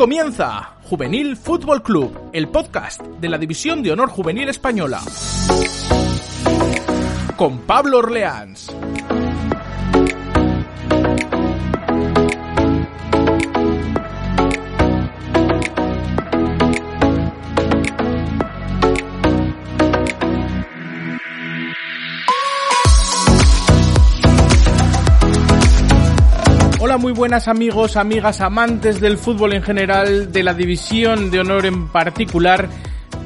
comienza Juvenil Fútbol Club, el podcast de la División de Honor Juvenil Española. Con Pablo Orleans. Muy buenas amigos, amigas, amantes del fútbol en general, de la división de honor en particular.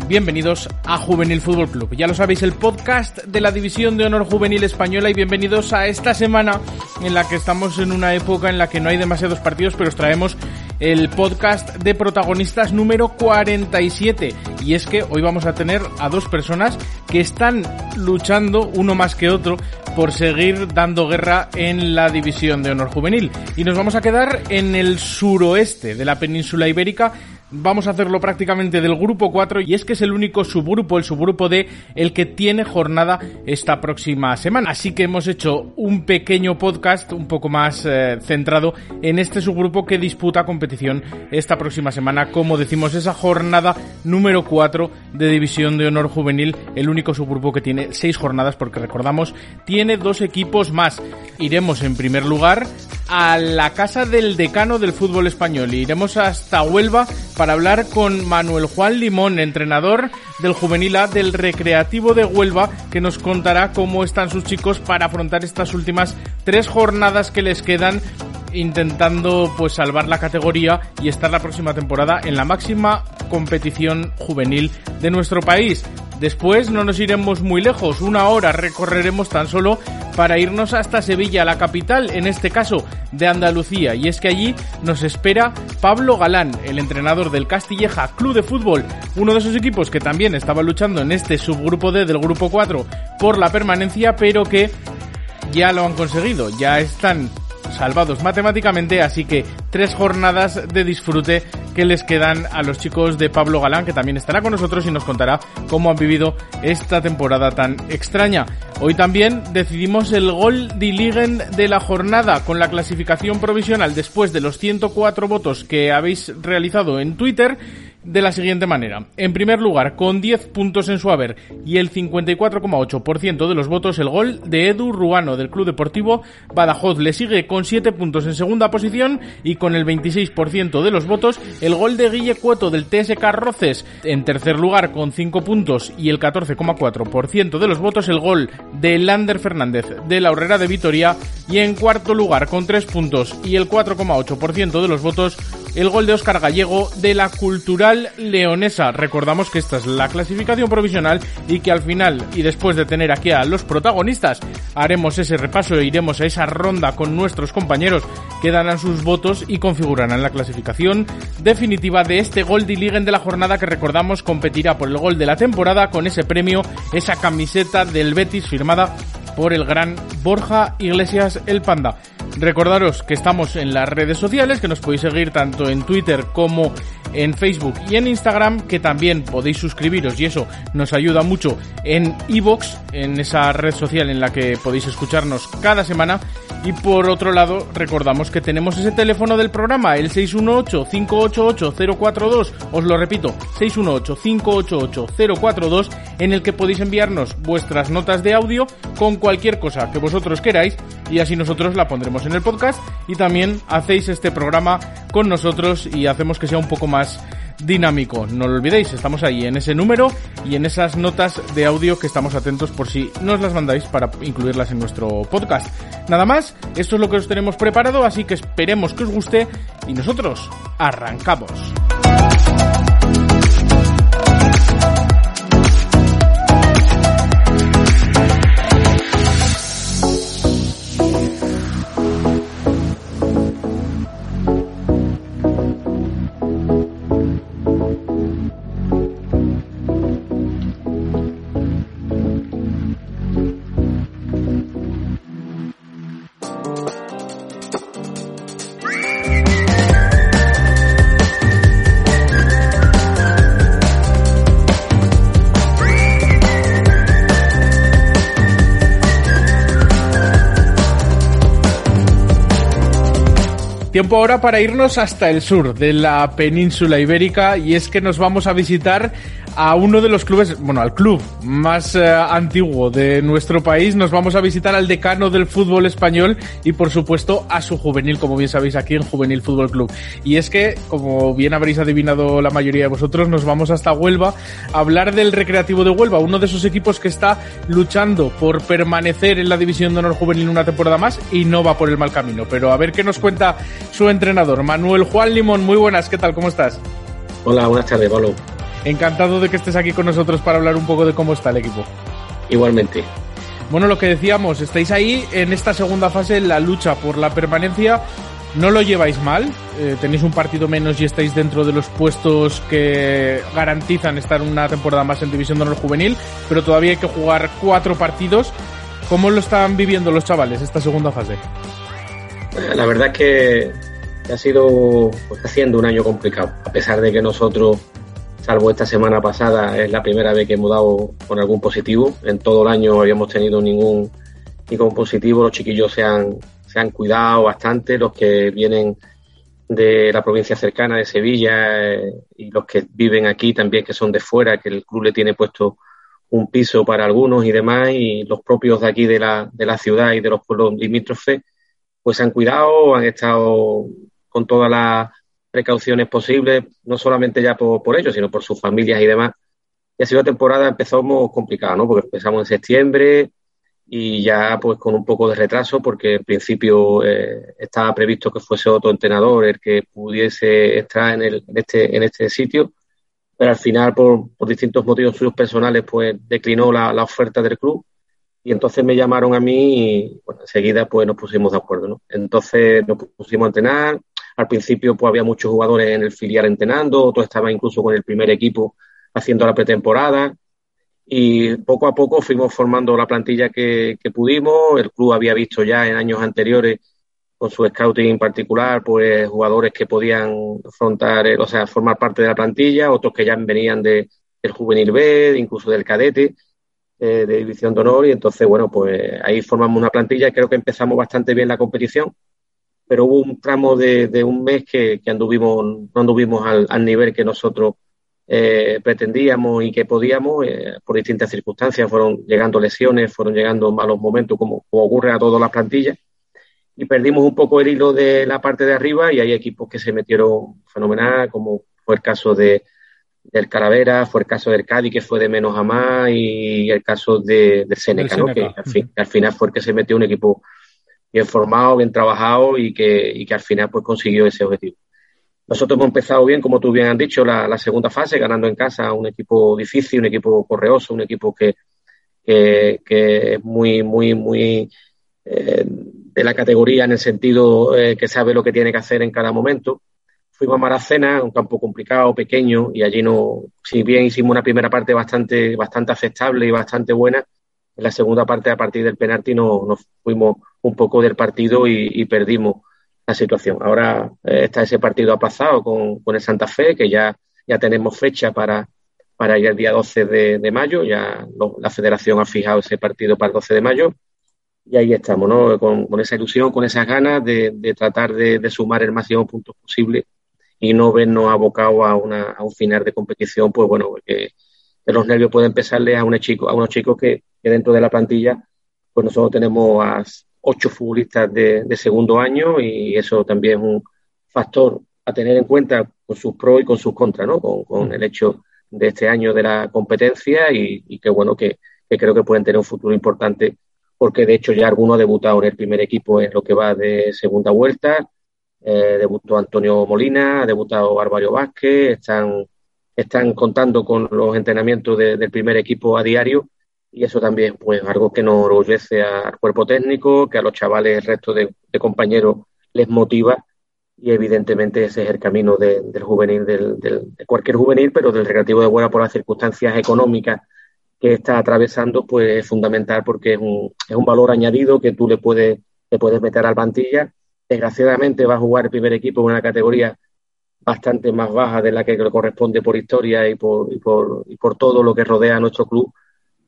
Bienvenidos a Juvenil Fútbol Club. Ya lo sabéis, el podcast de la División de Honor Juvenil Española y bienvenidos a esta semana en la que estamos en una época en la que no hay demasiados partidos, pero os traemos el podcast de protagonistas número 47. Y es que hoy vamos a tener a dos personas que están luchando, uno más que otro, por seguir dando guerra en la división de honor juvenil. Y nos vamos a quedar en el suroeste de la península ibérica Vamos a hacerlo prácticamente del grupo 4 y es que es el único subgrupo, el subgrupo D, el que tiene jornada esta próxima semana. Así que hemos hecho un pequeño podcast un poco más eh, centrado en este subgrupo que disputa competición esta próxima semana. Como decimos, esa jornada número 4 de División de Honor Juvenil, el único subgrupo que tiene 6 jornadas porque recordamos, tiene dos equipos más. Iremos en primer lugar a la casa del decano del fútbol español. Iremos hasta Huelva para hablar con Manuel Juan Limón, entrenador del Juvenil A del Recreativo de Huelva, que nos contará cómo están sus chicos para afrontar estas últimas tres jornadas que les quedan intentando pues salvar la categoría y estar la próxima temporada en la máxima competición juvenil de nuestro país. Después no nos iremos muy lejos, una hora recorreremos tan solo para irnos hasta Sevilla, la capital, en este caso, de Andalucía. Y es que allí nos espera Pablo Galán, el entrenador del Castilleja Club de Fútbol, uno de esos equipos que también estaba luchando en este subgrupo D del grupo 4 por la permanencia, pero que ya lo han conseguido, ya están salvados matemáticamente, así que tres jornadas de disfrute que les quedan a los chicos de Pablo Galán, que también estará con nosotros y nos contará cómo han vivido esta temporada tan extraña. Hoy también decidimos el gol de Ligen de la jornada con la clasificación provisional después de los 104 votos que habéis realizado en Twitter de la siguiente manera. En primer lugar, con 10 puntos en su haber y el 54,8% de los votos, el gol de Edu Ruano del Club Deportivo Badajoz le sigue con 7 puntos en segunda posición y con el 26% de los votos, el gol de Guille Cueto del TSK Roces en tercer lugar con 5 puntos y el 14,4% de los votos, el gol de Lander Fernández de la Horrera de Vitoria y en cuarto lugar con 3 puntos y el 4,8% de los votos, el gol de Óscar Gallego de la Cultural Leonesa. Recordamos que esta es la clasificación provisional y que al final y después de tener aquí a los protagonistas haremos ese repaso e iremos a esa ronda con nuestros compañeros que darán sus votos y configurarán la clasificación definitiva de este Gol de Ligen de la jornada que recordamos competirá por el gol de la temporada con ese premio, esa camiseta del Betis firmada por el gran Borja Iglesias el Panda. Recordaros que estamos en las redes sociales, que nos podéis seguir tanto en Twitter como en Facebook y en Instagram, que también podéis suscribiros y eso nos ayuda mucho en iVoox, en esa red social en la que podéis escucharnos cada semana. Y por otro lado, recordamos que tenemos ese teléfono del programa, el 618-588-042, os lo repito, 618-588-042, en el que podéis enviarnos vuestras notas de audio con cualquier cosa que vosotros queráis y así nosotros la pondremos en el podcast y también hacéis este programa con nosotros y hacemos que sea un poco más dinámico. No lo olvidéis, estamos ahí en ese número y en esas notas de audio que estamos atentos por si nos las mandáis para incluirlas en nuestro podcast. Nada más, esto es lo que os tenemos preparado, así que esperemos que os guste y nosotros arrancamos. Tiempo ahora para irnos hasta el sur de la península ibérica y es que nos vamos a visitar a uno de los clubes, bueno, al club más eh, antiguo de nuestro país. Nos vamos a visitar al decano del fútbol español y por supuesto a su juvenil, como bien sabéis aquí en Juvenil Fútbol Club. Y es que, como bien habréis adivinado la mayoría de vosotros, nos vamos hasta Huelva a hablar del Recreativo de Huelva, uno de esos equipos que está luchando por permanecer en la división de honor juvenil una temporada más y no va por el mal camino. Pero a ver qué nos cuenta su entrenador, Manuel Juan Limón. Muy buenas, ¿qué tal? ¿Cómo estás? Hola, buenas tardes, Pablo. Encantado de que estés aquí con nosotros para hablar un poco de cómo está el equipo. Igualmente. Bueno, lo que decíamos, estáis ahí en esta segunda fase, en la lucha por la permanencia. No lo lleváis mal, eh, tenéis un partido menos y estáis dentro de los puestos que garantizan estar una temporada más en División de Honor Juvenil, pero todavía hay que jugar cuatro partidos. ¿Cómo lo están viviendo los chavales esta segunda fase? La verdad es que ha sido pues, haciendo un año complicado, a pesar de que nosotros, salvo esta semana pasada, es la primera vez que hemos dado con algún positivo. En todo el año habíamos tenido ningún, ningún positivo, los chiquillos se han, se han cuidado bastante, los que vienen de la provincia cercana de Sevilla eh, y los que viven aquí también, que son de fuera, que el club le tiene puesto un piso para algunos y demás, y los propios de aquí de la, de la ciudad y de los pueblos limítrofes pues se han cuidado, han estado con todas las precauciones posibles, no solamente ya por, ellos, sino por sus familias y demás. Y ha sido temporada, empezamos complicada, ¿no? Porque empezamos en septiembre y ya pues con un poco de retraso, porque en principio eh, estaba previsto que fuese otro entrenador el que pudiese estar en, el, en, este, en este sitio, pero al final por, por distintos motivos suyos personales pues declinó la oferta del club y entonces me llamaron a mí y bueno, enseguida pues nos pusimos de acuerdo, ¿no? Entonces nos pusimos a entrenar. Al principio pues había muchos jugadores en el filial entrenando, otros estaban incluso con el primer equipo haciendo la pretemporada y poco a poco fuimos formando la plantilla que, que pudimos. El club había visto ya en años anteriores con su scouting en particular, pues jugadores que podían afrontar, o sea, formar parte de la plantilla, otros que ya venían de, del juvenil B, incluso del cadete eh, de división de honor y entonces, bueno, pues ahí formamos una plantilla y creo que empezamos bastante bien la competición, pero hubo un tramo de, un mes que, anduvimos, no anduvimos al, al nivel que nosotros eh, pretendíamos y que podíamos, eh, por distintas circunstancias, fueron llegando lesiones, fueron llegando malos momentos, como, como ocurre a todas las plantillas, y perdimos un poco el hilo de la parte de arriba y hay equipos que se metieron fenomenal, como fue el caso de, del Calavera, fue el caso del Cádiz, que fue de menos a más, y el caso de, del Seneca, ¿no? que al, fin, al, final fue el que se metió un equipo bien formado, bien trabajado y que, y que al final pues consiguió ese objetivo. Nosotros hemos empezado bien, como tú bien has dicho, la, la segunda fase, ganando en casa un equipo difícil, un equipo correoso, un equipo que, que, que es muy, muy, muy eh, de la categoría en el sentido eh, que sabe lo que tiene que hacer en cada momento fuimos a Maracena, un campo complicado, pequeño, y allí no, si bien hicimos una primera parte bastante, bastante aceptable y bastante buena, en la segunda parte, a partir del penalti, no, nos fuimos un poco del partido y, perdimos la situación. Ahora eh, está ese partido aplazado con, con, el Santa Fe, que ya, ya tenemos fecha para, para el día 12 de, mayo, ya lo, la federación ha fijado ese partido para el 12 de mayo, y ahí estamos, ¿no? Con, con esa ilusión, con esas ganas de, de tratar de, de, sumar el máximo puntos posible y no vernos abocados a, una, a un final de competición, pues bueno, porque los nervios pueden empezarle a unos chicos, a unos chicos que, que, dentro de la plantilla, pues nosotros tenemos a ocho futbolistas de, de, segundo año y eso también es un factor a tener en cuenta con sus pros y con sus contras, ¿no? Con, con el hecho de este año de la competencia y, y que bueno, que, que, creo que pueden tener un futuro importante porque de hecho ya algunos han debutado en el primer equipo en lo que va de segunda vuelta, eh, debutó Antonio Molina, ha debutado Bárbaro Vázquez, están, están contando con los entrenamientos de, del primer equipo a diario y eso también pues algo que nos orgullece al cuerpo técnico, que a los chavales, el resto de, compañeros les motiva y evidentemente ese es el camino de, del juvenil, del, de cualquier juvenil, pero del recreativo de Buena por las circunstancias económicas que está atravesando, pues es fundamental porque es un, es un valor añadido que tú le puedes, le puedes meter al plantilla Desgraciadamente va a jugar el primer equipo en una categoría bastante más baja de la que le corresponde por historia y por, y por, y por todo lo que rodea a nuestro club,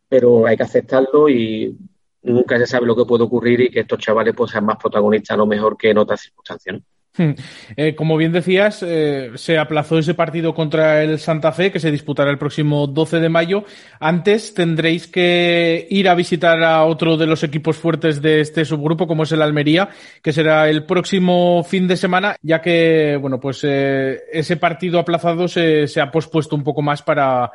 pero hay que aceptarlo y nunca se sabe lo que puede ocurrir y que estos chavales pues, sean más protagonistas a lo mejor que en otras circunstancias. Hmm. Eh, como bien decías, eh, se aplazó ese partido contra el Santa Fe que se disputará el próximo 12 de mayo. Antes tendréis que ir a visitar a otro de los equipos fuertes de este subgrupo, como es el Almería, que será el próximo fin de semana, ya que, bueno, pues eh, ese partido aplazado se, se ha pospuesto un poco más para,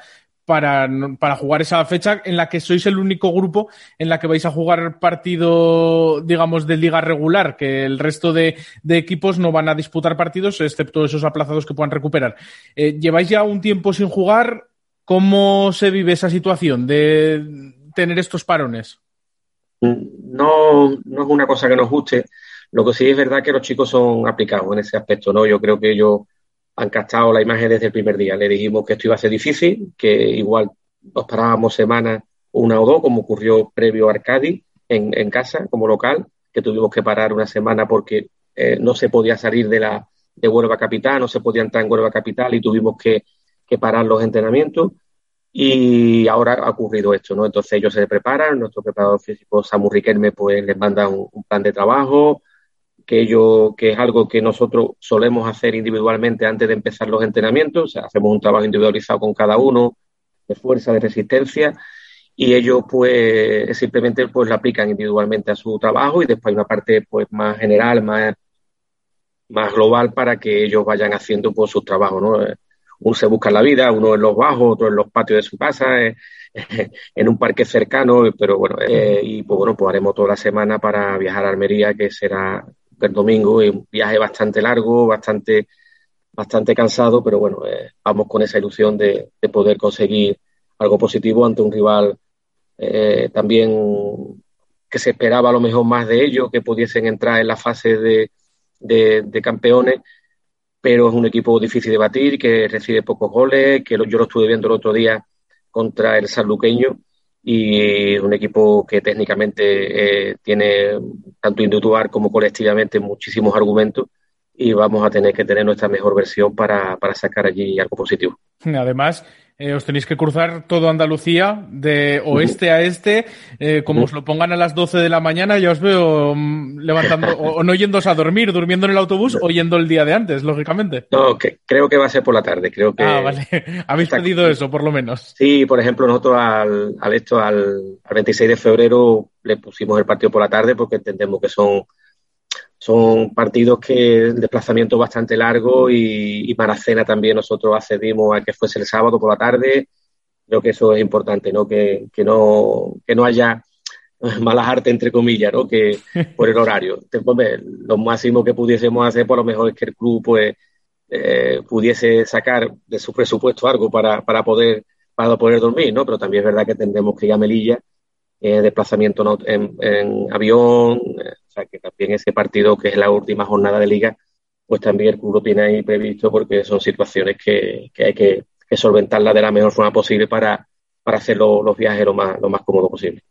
para, para, jugar esa fecha en la que sois el único grupo en la que vais a jugar partido, digamos, de liga regular, que el resto de, de equipos no van a disputar partidos, excepto esos aplazados que puedan recuperar. Eh, lleváis ya un tiempo sin jugar. ¿Cómo se vive esa situación de tener estos parones? No, no es una cosa que nos guste. Lo que sí es verdad que los chicos son aplicados en ese aspecto, ¿no? Yo creo que ellos han captado la imagen desde el primer día. Le dijimos que esto iba a ser difícil, que igual nos parábamos semanas, una o dos, como ocurrió previo a Arcadi, en, en casa, como local, que tuvimos que parar una semana porque eh, no se podía salir de la de Huelva Capital, no se podía entrar en Huelva Capital y tuvimos que, que parar los entrenamientos. Y ahora ha ocurrido esto, ¿no? Entonces ellos se preparan, nuestro preparador físico Samu Riquelme pues les manda un, un plan de trabajo, que, yo, que es algo que nosotros solemos hacer individualmente antes de empezar los entrenamientos. O sea, hacemos un trabajo individualizado con cada uno, de fuerza, de resistencia, y ellos pues simplemente pues lo aplican individualmente a su trabajo y después hay una parte pues más general, más, más global para que ellos vayan haciendo pues sus trabajos, ¿no? Uno se busca la vida, uno en los bajos, otro en los patios de su casa, eh, en un parque cercano, pero bueno, eh, y pues bueno, pues haremos toda la semana para viajar a Almería, que será el domingo, y un viaje bastante largo, bastante, bastante cansado, pero bueno, eh, vamos con esa ilusión de, de, poder conseguir algo positivo ante un rival eh, también que se esperaba a lo mejor más de ellos, que pudiesen entrar en la fase de, de, campeones, pero es un equipo difícil de batir, que recibe pocos goles, que yo lo estuve viendo el otro día contra el sanluqueño y un equipo que técnicamente eh, tiene tanto individual como colectivamente muchísimos argumentos y vamos a tener que tener nuestra mejor versión para, para sacar allí algo positivo. Además, eh, os tenéis que cruzar todo Andalucía de oeste a este, eh, como os lo pongan a las 12 de la mañana, ya os veo um, levantando, o, o, no yéndose a dormir, durmiendo en el autobús o yendo el día de antes, lógicamente. No, que, creo que va a ser por la tarde, creo que... Ah, vale, habéis pedido eso, por lo menos. Sí, por ejemplo, nosotros al, al esto, al, al 26 de febrero le pusimos el partido por la tarde porque entendemos que son son partidos que el desplazamiento bastante largo y, y para cena también nosotros accedimos a que fuese el sábado por la tarde. Creo que eso es importante, ¿no? Que, que no, que no haya malas artes, entre comillas, ¿no? Que por el horario. Lo máximo que pudiésemos hacer, por lo mejor, es que el club, pues, eh, pudiese sacar de su presupuesto algo para, para poder para poder dormir, ¿no? Pero también es verdad que tendremos que ir a Melilla, eh, desplazamiento en, en avión, eh, o sea que también ese partido, que es la última jornada de liga, pues también el club tiene ahí previsto porque son situaciones que, que hay que, que solventarlas de la mejor forma posible para, para hacer lo, los viajes lo más, lo más cómodo posible.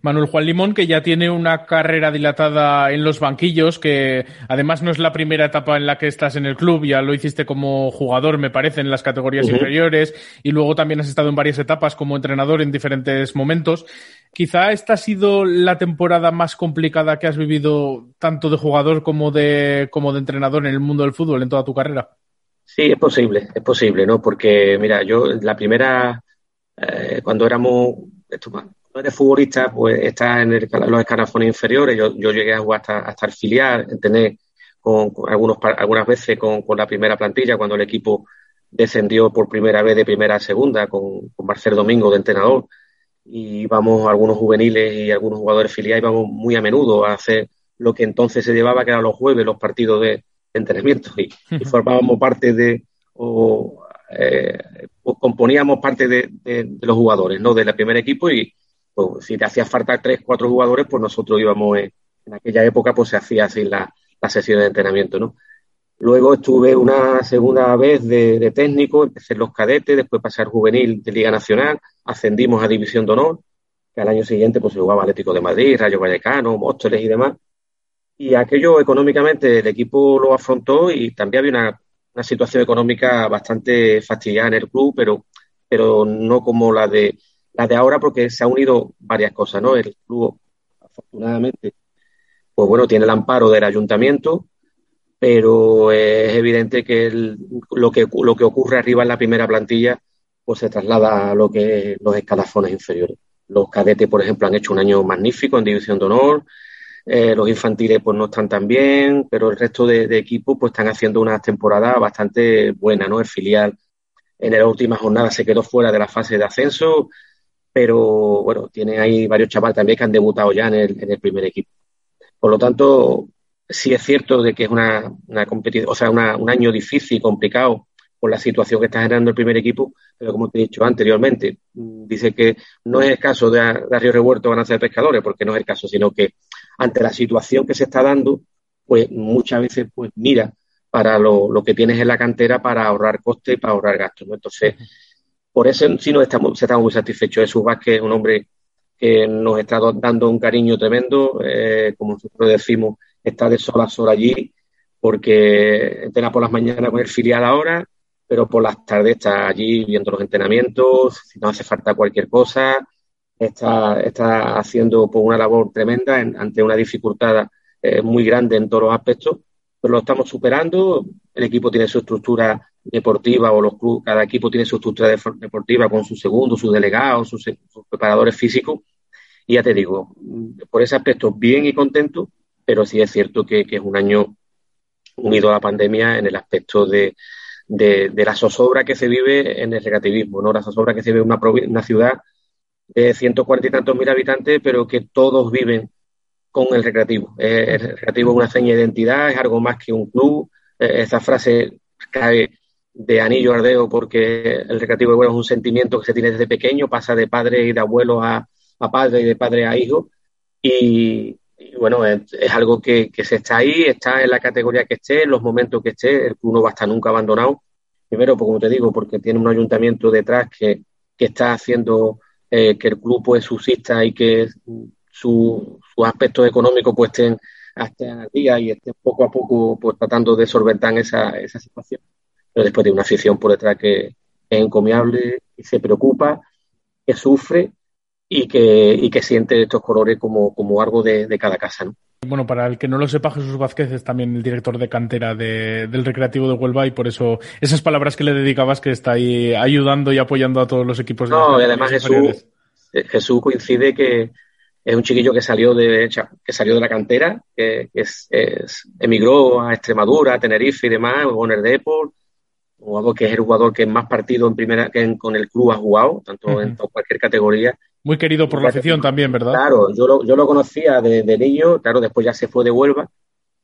Manuel Juan Limón, que ya tiene una carrera dilatada en los banquillos, que además no es la primera etapa en la que estás en el club, ya lo hiciste como jugador, me parece, en las categorías uh -huh. inferiores, y luego también has estado en varias etapas como entrenador en diferentes momentos. Quizá esta ha sido la temporada más complicada que has vivido tanto de jugador como de, como de entrenador en el mundo del fútbol en toda tu carrera. Sí, es posible, es posible, ¿no? Porque, mira, yo la primera, eh, cuando éramos, esto, eres futbolista, pues estás en el, los escalafones inferiores. Yo, yo llegué a jugar hasta, hasta el filial, tener con, con, algunos, algunas veces con, con, la primera plantilla, cuando el equipo descendió por primera vez de primera a segunda, con, con Marcel Domingo de entrenador. Y vamos algunos juveniles y algunos jugadores filiales, íbamos muy a menudo a hacer lo que entonces se llevaba, que eran los jueves, los partidos de, de entrenamiento. Y, y formábamos parte de, o eh, componíamos parte de, los jugadores, ¿no? Del primer equipo y, pues, si te hacía falta tres, cuatro jugadores, pues nosotros íbamos en, aquella época, pues se hacía así la, la, sesión de entrenamiento, ¿no? Luego estuve una segunda vez de, de, técnico, empecé en los cadetes, después pasé al juvenil de Liga Nacional, ascendimos a División de Honor, que al año siguiente pues se jugaba Atlético de Madrid, Rayo Vallecano, Móstoles y demás. Y aquello económicamente el equipo lo afrontó y también había una, una situación económica bastante fastidiada en el club, pero, pero no como la de la de ahora porque se han unido varias cosas, ¿no? El club, afortunadamente, pues bueno, tiene el amparo del ayuntamiento, pero es evidente que lo que lo que ocurre arriba en la primera plantilla pues se traslada a lo que los escalafones inferiores. Los cadetes, por ejemplo, han hecho un año magnífico en división de honor. Eh, los infantiles pues no están tan bien, pero el resto de, equipos pues están haciendo una temporada bastante buena, ¿no? El filial en la última jornada se quedó fuera de la fase de ascenso, pero bueno, tiene ahí varios chavales también que han debutado ya en el, primer equipo. Por lo tanto, sí es cierto de que es una, una competición, o sea, un año difícil, complicado, por la situación que está generando el primer equipo, pero como te he dicho anteriormente, dice que no es el caso de, de Río Revuelto van a ser pescadores, porque no es el caso, sino que ante la situación que se está dando, pues muchas veces pues mira para lo, lo que tienes en la cantera para ahorrar costes y para ahorrar gastos. Entonces, por eso sí nos estamos, estamos muy satisfechos. Jesús Vázquez es un hombre que nos está dando un cariño tremendo, eh, como nosotros decimos, está de sol a sol allí, porque entrena por las mañanas con el filial ahora, pero por las tardes está allí viendo los entrenamientos, si no hace falta cualquier cosa, está, está haciendo pues, una labor tremenda ante una dificultad eh, muy grande en todos los aspectos, pero lo estamos superando, el equipo tiene su estructura deportiva o los clubes, cada equipo tiene su estructura deportiva con su segundo, sus delegados, sus, preparadores físicos, y ya te digo, por ese aspecto bien y contento, pero sí es cierto que es un año unido a la pandemia en el aspecto de, de, la zozobra que se vive en el recreativismo, ¿no? La zozobra que se vive en una, una ciudad de 140 y tantos mil habitantes, pero que todos viven con el recreativo. Eh, el recreativo es una seña de identidad, es algo más que un club. Eh, esa frase cae de anillo ardeo porque el recreativo es un sentimiento que se tiene desde pequeño, pasa de padre y de abuelo a, a padre y de padre a hijo. Y, bueno, es, algo que, se está ahí, está en la categoría que esté, en los momentos que esté, el club no va a estar nunca abandonado. Primero, pues, como te digo, porque tiene un ayuntamiento detrás que, está haciendo eh, que el club pues subsista y que sus aspectos económicos pues estén hasta el día y estén poco a poco pues tratando de solventar esa, esa situación. Pero después de una afición por detrás que es encomiable y se preocupa, que sufre y que, y que siente estos colores como, como algo de, cada casa. Bueno, para el que no lo sepa, Jesús Vázquez es también el director de cantera del Recreativo de Huelva y por eso esas palabras que le dedicabas que está ahí ayudando y apoyando a todos los equipos. No, y además Jesús, eh, Jesús coincide que es un chiquillo que salió de, que salió de la cantera, que, es, emigró a Extremadura, a Tenerife y demás, Bonner Deport, algo que es el jugador que más partido en primera que con el club ha jugado, tanto en cualquier categoría. Muy querido por la afición también, ¿verdad? Claro, yo lo, yo lo conocía de, niño, claro, después ya se fue de Huelva,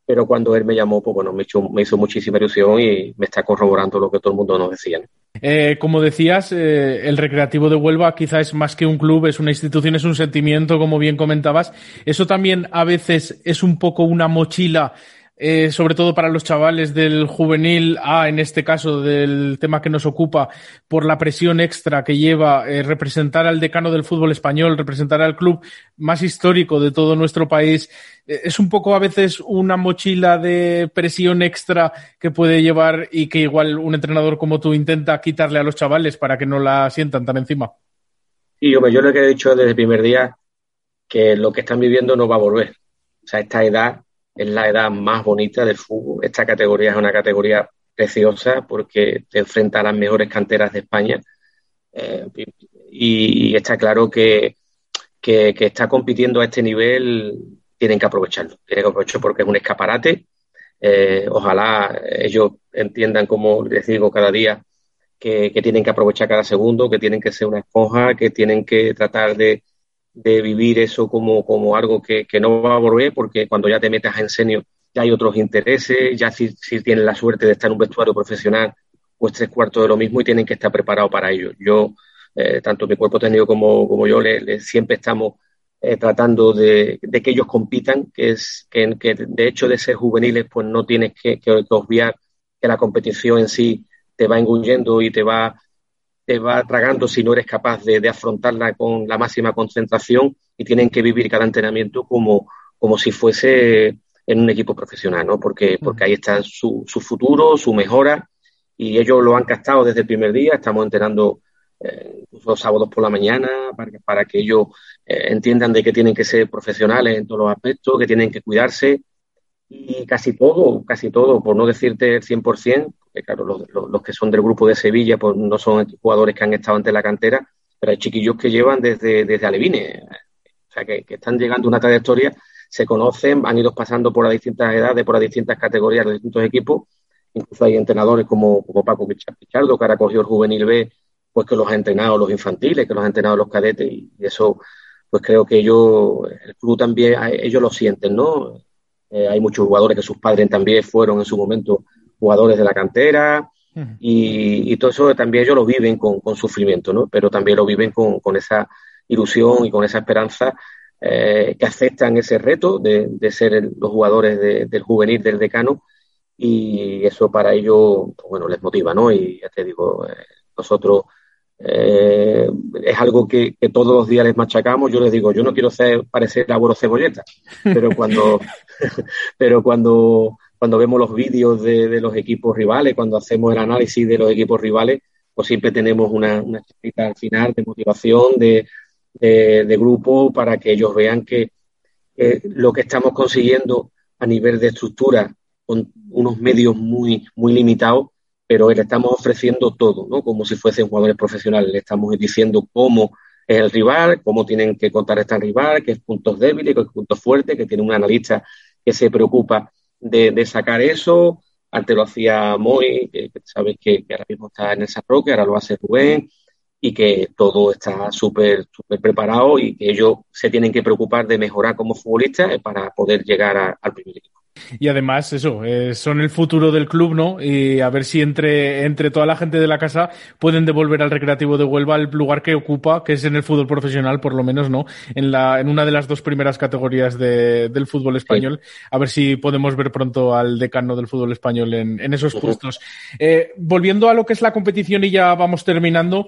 pero cuando él me llamó, pues bueno, me, me hizo muchísima ilusión y me está corroborando lo que todo el mundo nos decía. Eh, como decías, eh, el Recreativo de Huelva quizá es más que un club, es una institución, es un sentimiento, como bien comentabas. Eso también a veces es un poco una mochila eh, sobre todo para los chavales del juvenil A, en este caso del tema que nos ocupa, por la presión extra que lleva eh, representar al decano del fútbol español, representar al club más histórico de todo nuestro país. Eh, es un poco a veces una mochila de presión extra que puede llevar y que igual un entrenador como tú intenta quitarle a los chavales para que no la sientan tan encima. Sí, hombre, yo lo que he dicho desde el primer día, que lo que están viviendo no va a volver. O sea, esta edad es la edad más bonita del fútbol. Esta categoría es una categoría preciosa porque te enfrenta a las mejores canteras de España eh, y, está claro que, que, está compitiendo a este nivel, tienen que aprovecharlo, tienen que aprovecharlo porque es un escaparate. Eh, ojalá ellos entiendan, como les digo cada día, que, que, tienen que aprovechar cada segundo, que tienen que ser una esponja, que tienen que tratar de, de vivir eso como, como algo que, no va a volver, porque cuando ya te metas en serio ya hay otros intereses, ya si, si tienes la suerte de estar en un vestuario profesional, pues tres cuartos de lo mismo y tienen que estar preparados para ello. Yo, eh, tanto mi cuerpo técnico como, como yo, le, siempre estamos eh, tratando de, que ellos compitan, que es que, que, de hecho de ser juveniles, pues no tienes que, que, obviar que la competición en sí te va engullendo y te va te va tragando si no eres capaz de, afrontarla con la máxima concentración y tienen que vivir cada entrenamiento como, como si fuese en un equipo profesional, ¿no? Porque, porque ahí está su, su futuro, su mejora y ellos lo han captado desde el primer día. Estamos entrenando eh, los sábados por la mañana para que, para que ellos eh, entiendan de que tienen que ser profesionales en todos los aspectos, que tienen que cuidarse y casi todo, casi todo, por no decirte el 100%, porque claro, los, los, que son del grupo de Sevilla pues no son jugadores que han estado ante la cantera, pero hay chiquillos que llevan desde, desde Alevine, o sea, que, que están llegando a una trayectoria, se conocen, han ido pasando por las distintas edades, por las distintas categorías, los distintos equipos, incluso hay entrenadores como, como Paco Pichardo, que ahora cogió el juvenil B, pues que los ha entrenado los infantiles, que los ha entrenado los cadetes, y eso, pues creo que ellos, el club también, ellos lo sienten, ¿no? Eh, hay muchos jugadores que sus padres también fueron en su momento jugadores de la cantera y, todo eso también ellos lo viven con, sufrimiento, ¿no? Pero también lo viven con, esa ilusión y con esa esperanza eh, que aceptan ese reto de, ser los jugadores del juvenil del decano y eso para ellos, pues bueno, les motiva, ¿no? Y ya te digo, eh, nosotros eh, es algo que, todos los días les machacamos. Yo les digo, yo no quiero ser, parecer abuelo cebolleta, pero cuando, pero cuando, cuando vemos los vídeos de, los equipos rivales, cuando hacemos el análisis de los equipos rivales, pues siempre tenemos una, una al final de motivación, de, de, grupo, para que ellos vean que lo que estamos consiguiendo a nivel de estructura, con unos medios muy, muy limitados, pero le estamos ofreciendo todo, ¿no? Como si fuesen jugadores profesionales. Le estamos diciendo cómo es el rival, cómo tienen que contar este rival, qué puntos débiles, qué puntos fuertes, que tiene un analista que se preocupa de, sacar eso. Antes lo hacía Moy, que, sabes que, ahora mismo está en el Sarro, que ahora lo hace Rubén, y que todo está súper súper preparado y que ellos se tienen que preocupar de mejorar como futbolistas para poder llegar al primer equipo. Y además, eso, eh, son el futuro del club, ¿no? Y a ver si entre, entre toda la gente de la casa pueden devolver al Recreativo de Huelva el lugar que ocupa, que es en el fútbol profesional, por lo menos, ¿no? En, la, en una de las dos primeras categorías de, del fútbol español. A ver si podemos ver pronto al decano del fútbol español en, en esos puestos. Eh, volviendo a lo que es la competición y ya vamos terminando,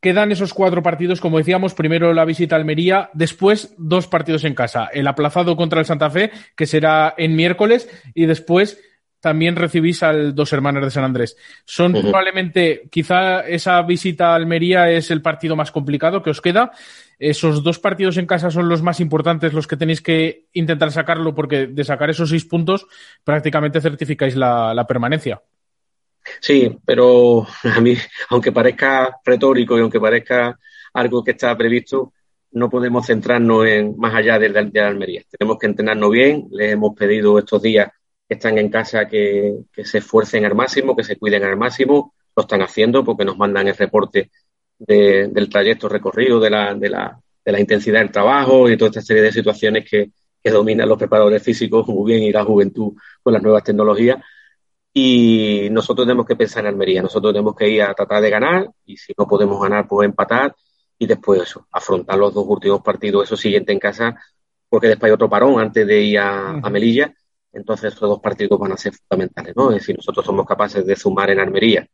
Quedan esos cuatro partidos, como decíamos, primero la visita a Almería, después dos partidos en casa. El aplazado contra el Santa Fe, que será en miércoles, y después también recibís al Dos Hermanas de San Andrés. Son probablemente, quizá esa visita a Almería es el partido más complicado que os queda. Esos dos partidos en casa son los más importantes, los que tenéis que intentar sacarlo, porque de sacar esos seis puntos prácticamente certificáis la permanencia. Sí, pero a mí, aunque parezca retórico y aunque parezca algo que está previsto, no podemos centrarnos en más allá de, de Almería. Tenemos que entrenarnos bien. Les hemos pedido estos días que están en casa que, se esfuercen al máximo, que se cuiden al máximo. Lo están haciendo porque nos mandan el reporte del trayecto recorrido, de la, de, la, de la intensidad del trabajo y toda esta serie de situaciones que, que dominan los preparadores físicos muy bien y la juventud con las nuevas tecnologías y nosotros tenemos que pensar en Almería, nosotros tenemos que ir a tratar de ganar y si no podemos ganar, pues empatar y después eso, afrontar los dos últimos partidos, eso siguiente en casa, porque después hay otro parón antes de ir a, Melilla, entonces estos dos partidos van a ser fundamentales, ¿no? Es decir, nosotros somos capaces de sumar en Almería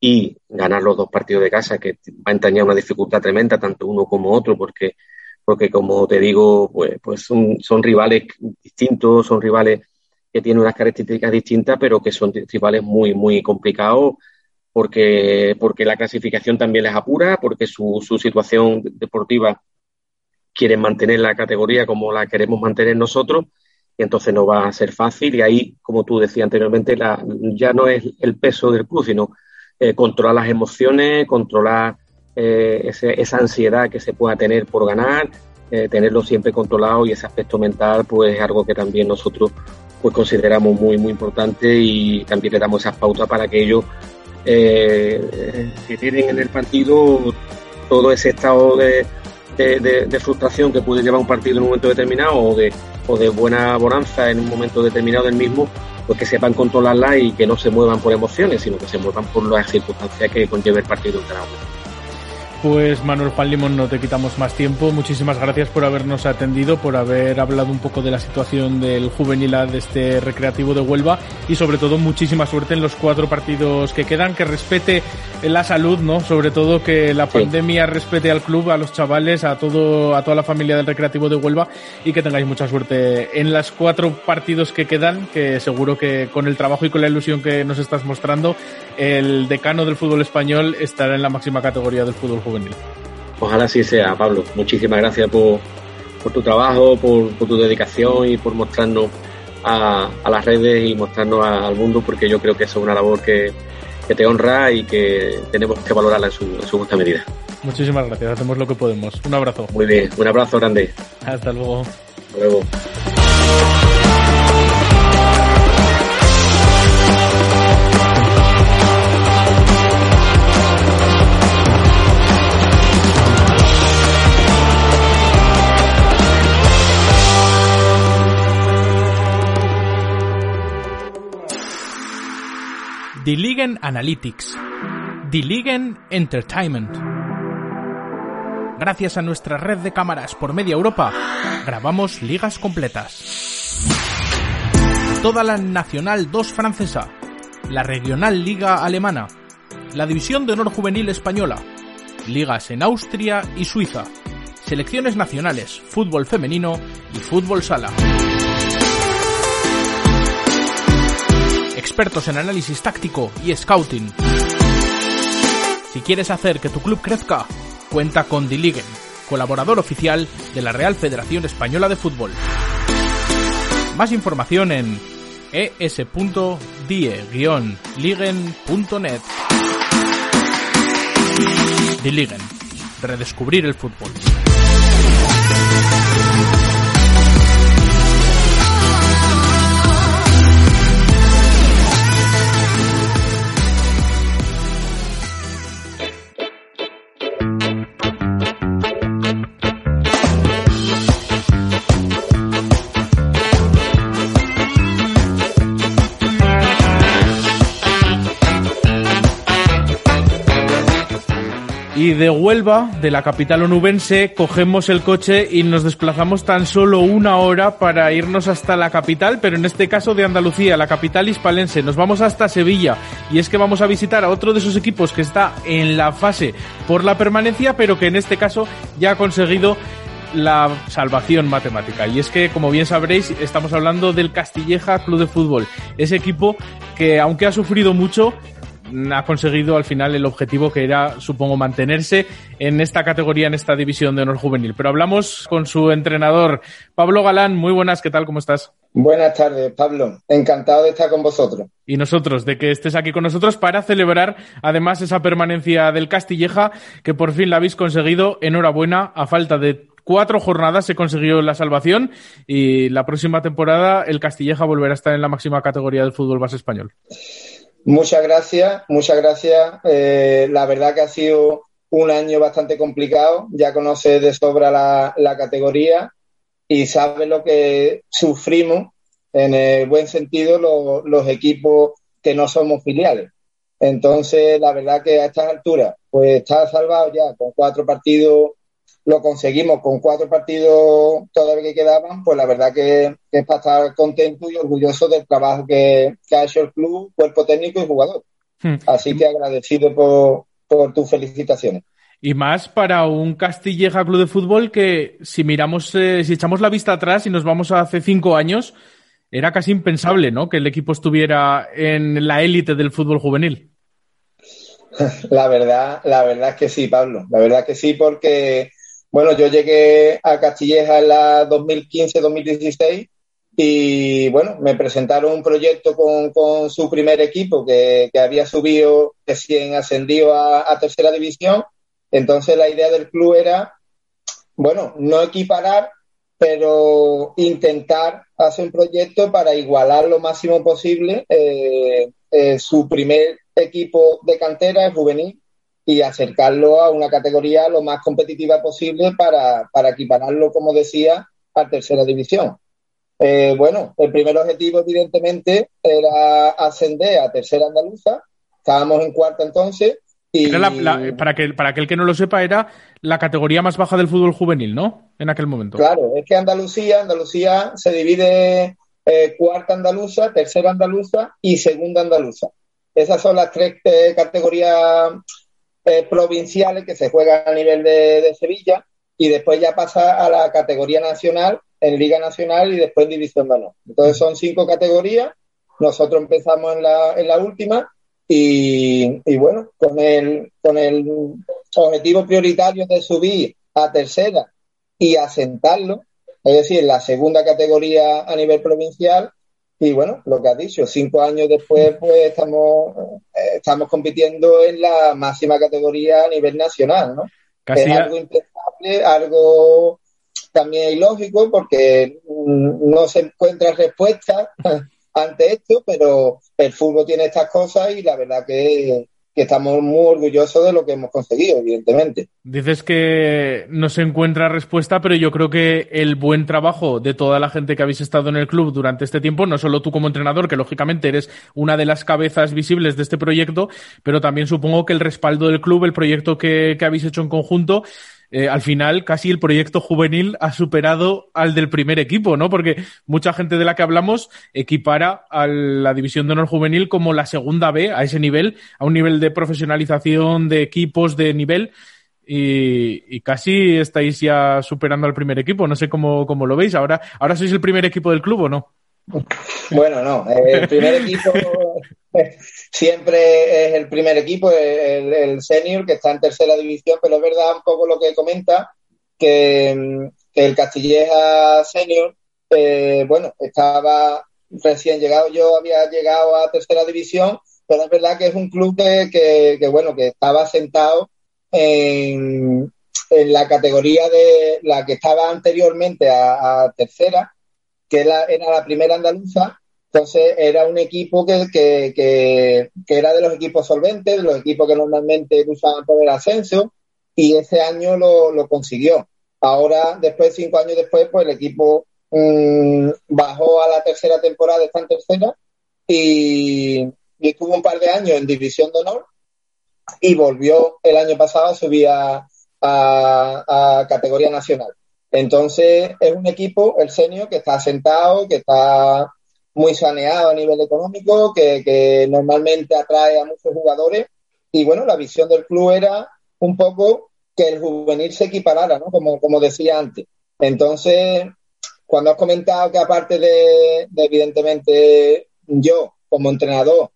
y ganar los dos partidos de casa, que va a entrañar una dificultad tremenda, tanto uno como otro, porque, porque como te digo, pues, pues son, son rivales distintos, son rivales que tienen unas características distintas, pero que son rivales muy, muy complicados porque, porque la clasificación también les apura, porque su, su situación deportiva quieren mantener la categoría como la queremos mantener nosotros, y entonces no va a ser fácil. Y ahí, como tú decías anteriormente, la, ya no es el peso del club, sino eh, controlar las emociones, controlar eh, esa ansiedad que se pueda tener por ganar, eh, tenerlo siempre controlado y ese aspecto mental, pues es algo que también nosotros pues consideramos muy, muy importante y también le damos esas pautas para que ellos eh, que tienen en el partido todo ese estado de, de, frustración que puede llevar un partido en un momento determinado o de, o de buena bonanza en un momento determinado del mismo, pues que sepan controlarla y que no se muevan por emociones, sino que se muevan por las circunstancias que conlleve el partido en cada uno. Pues Manuel Juan Limón, no te quitamos más tiempo. Muchísimas gracias por habernos atendido, por haber hablado un poco de la situación del juvenil de este recreativo de Huelva. Y sobre todo muchísima suerte en los cuatro partidos que quedan, que respete la salud, ¿no? Sobre todo que la pandemia respete al club, a los chavales, a todo, a toda la familia del recreativo de Huelva. Y que tengáis mucha suerte en los cuatro partidos que quedan, que seguro que con el trabajo y con la ilusión que nos estás mostrando, el decano del fútbol español estará en la máxima categoría del fútbol juvenil. Ojalá así sea, Pablo. Muchísimas gracias por, tu trabajo, por, tu dedicación y por mostrarnos a, las redes y mostrarnos al mundo, porque yo creo que eso es una labor que, te honra y que tenemos que valorarla en su, en su justa medida. Muchísimas gracias, hacemos lo que podemos. Un abrazo. Muy bien, un abrazo grande. Hasta luego. Hasta luego. The Analytics. The Entertainment. Gracias a nuestra red de cámaras por media Europa, grabamos ligas completas. Toda la Nacional 2 francesa, la Regional Liga alemana, la División de Honor Juvenil española, ligas en Austria y Suiza, selecciones nacionales, fútbol femenino y fútbol sala. Expertos en análisis táctico y scouting. Si quieres hacer que tu club crezca, cuenta con Ligen, colaborador oficial de la Real Federación Española de Fútbol. Más información en es.die-ligen.net. Ligen, redescubrir el fútbol. De Huelva, de la capital onubense, cogemos el coche y nos desplazamos tan solo una hora para irnos hasta la capital, pero en este caso de Andalucía, la capital hispalense. Nos vamos hasta Sevilla y es que vamos a visitar a otro de esos equipos que está en la fase por la permanencia, pero que en este caso ya ha conseguido la salvación matemática. Y es que, como bien sabréis, estamos hablando del Castilleja Club de Fútbol. Ese equipo que, aunque ha sufrido mucho, ha conseguido al final el objetivo que era, supongo, mantenerse en esta categoría, en esta división de honor juvenil. Pero hablamos con su entrenador, Pablo Galán. Muy buenas, ¿qué tal? ¿Cómo estás? Buenas tardes, Pablo. Encantado de estar con vosotros. Y nosotros, de que estés aquí con nosotros para celebrar además esa permanencia del Castilleja, que por fin la habéis conseguido. Enhorabuena, a falta de cuatro jornadas se consiguió la salvación y la próxima temporada el Castilleja volverá a estar en la máxima categoría del fútbol base español. Muchas gracias, muchas gracias. Eh, la verdad que ha sido un año bastante complicado. Ya conoces de sobra la, categoría y sabes lo que sufrimos en el buen sentido los equipos que no somos filiales. Entonces, la verdad que a estas alturas, pues está salvado ya con cuatro partidos lo conseguimos con cuatro partidos todavía que quedaban, pues la verdad que, es para estar contento y orgulloso del trabajo que, ha hecho el club, cuerpo técnico y jugador. Hmm. Así que agradecido por, tus felicitaciones. Y más para un Castilleja Club de Fútbol que si miramos, eh, si echamos la vista atrás y nos vamos a hace cinco años, era casi impensable, ¿no? Que el equipo estuviera en la élite del fútbol juvenil. La verdad, la verdad es que sí, Pablo. La verdad que sí, porque bueno, yo llegué a Castilleja en la 2015-2016 y bueno, me presentaron un proyecto con, su primer equipo que, había subido, recién ascendido a, tercera división. Entonces la idea del club era, bueno, no equiparar, pero intentar hacer un proyecto para igualar lo máximo posible eh, eh, su primer equipo de cantera, el juvenil, y acercarlo a una categoría lo más competitiva posible para, para equipararlo, como decía, a tercera división. Eh, bueno, el primer objetivo, evidentemente, era ascender a tercera andaluza. Estábamos en cuarta entonces. Y... para, que, para aquel que no lo sepa, era la categoría más baja del fútbol juvenil, ¿no? En aquel momento. Claro, es que Andalucía, Andalucía se divide eh, cuarta andaluza, tercera andaluza y segunda andaluza. Esas son las tres eh, categorías eh, provinciales que se juegan a nivel de, Sevilla y después ya pasa a la categoría nacional, en Liga Nacional y después en División de. Entonces son cinco categorías, nosotros empezamos en la, en la última y, y, bueno, con el, con el objetivo prioritario de subir a tercera y asentarlo, es decir, la segunda categoría a nivel provincial, y bueno, lo que has dicho, cinco años después, pues estamos, eh, estamos compitiendo en la máxima categoría a nivel nacional, ¿no? es algo impensable, algo también ilógico, porque mm, no se encuentra respuesta ante esto, pero el fútbol tiene estas cosas y la verdad que que estamos muy orgullosos de lo que hemos conseguido, evidentemente. Dices que no se encuentra respuesta, pero yo creo que el buen trabajo de toda la gente que habéis estado en el club durante este tiempo, no solo tú como entrenador, que lógicamente eres una de las cabezas visibles de este proyecto, pero también supongo que el respaldo del club, el proyecto que, que habéis hecho en conjunto, eh, al final casi el proyecto juvenil ha superado al del primer equipo, ¿no? Porque mucha gente de la que hablamos equipara a la división de honor juvenil como la segunda B a ese nivel, a un nivel de profesionalización de equipos de nivel. Y, casi estáis ya superando al primer equipo. No sé cómo, cómo lo veis. Ahora, ahora sois el primer equipo del club o no. Bueno, no, el primer equipo siempre es el primer equipo, el, senior que está en tercera división, pero es verdad un poco lo que comenta, que, el Castilleja senior, eh, bueno, estaba recién llegado, yo había llegado a tercera división, pero es verdad que es un club que, bueno, que estaba sentado en, la categoría de la que estaba anteriormente a tercera, que era, la primera andaluza, entonces era un equipo que, que, era de los equipos solventes, de los equipos que normalmente usaban por el ascenso, y ese año lo, consiguió. Ahora, después, cinco años después, pues el equipo mm, bajó a la tercera temporada, está en tercera, y, estuvo un par de años en División de Honor, y volvió el año pasado a subir a categoría nacional. Entonces, es un equipo, el senior, que está sentado, que está muy saneado a nivel económico, que, normalmente atrae a muchos jugadores. Y bueno, la visión del club era un poco que el juvenil se equiparara, ¿no? Como, como decía antes. Entonces, cuando has comentado que aparte de, evidentemente yo como entrenador,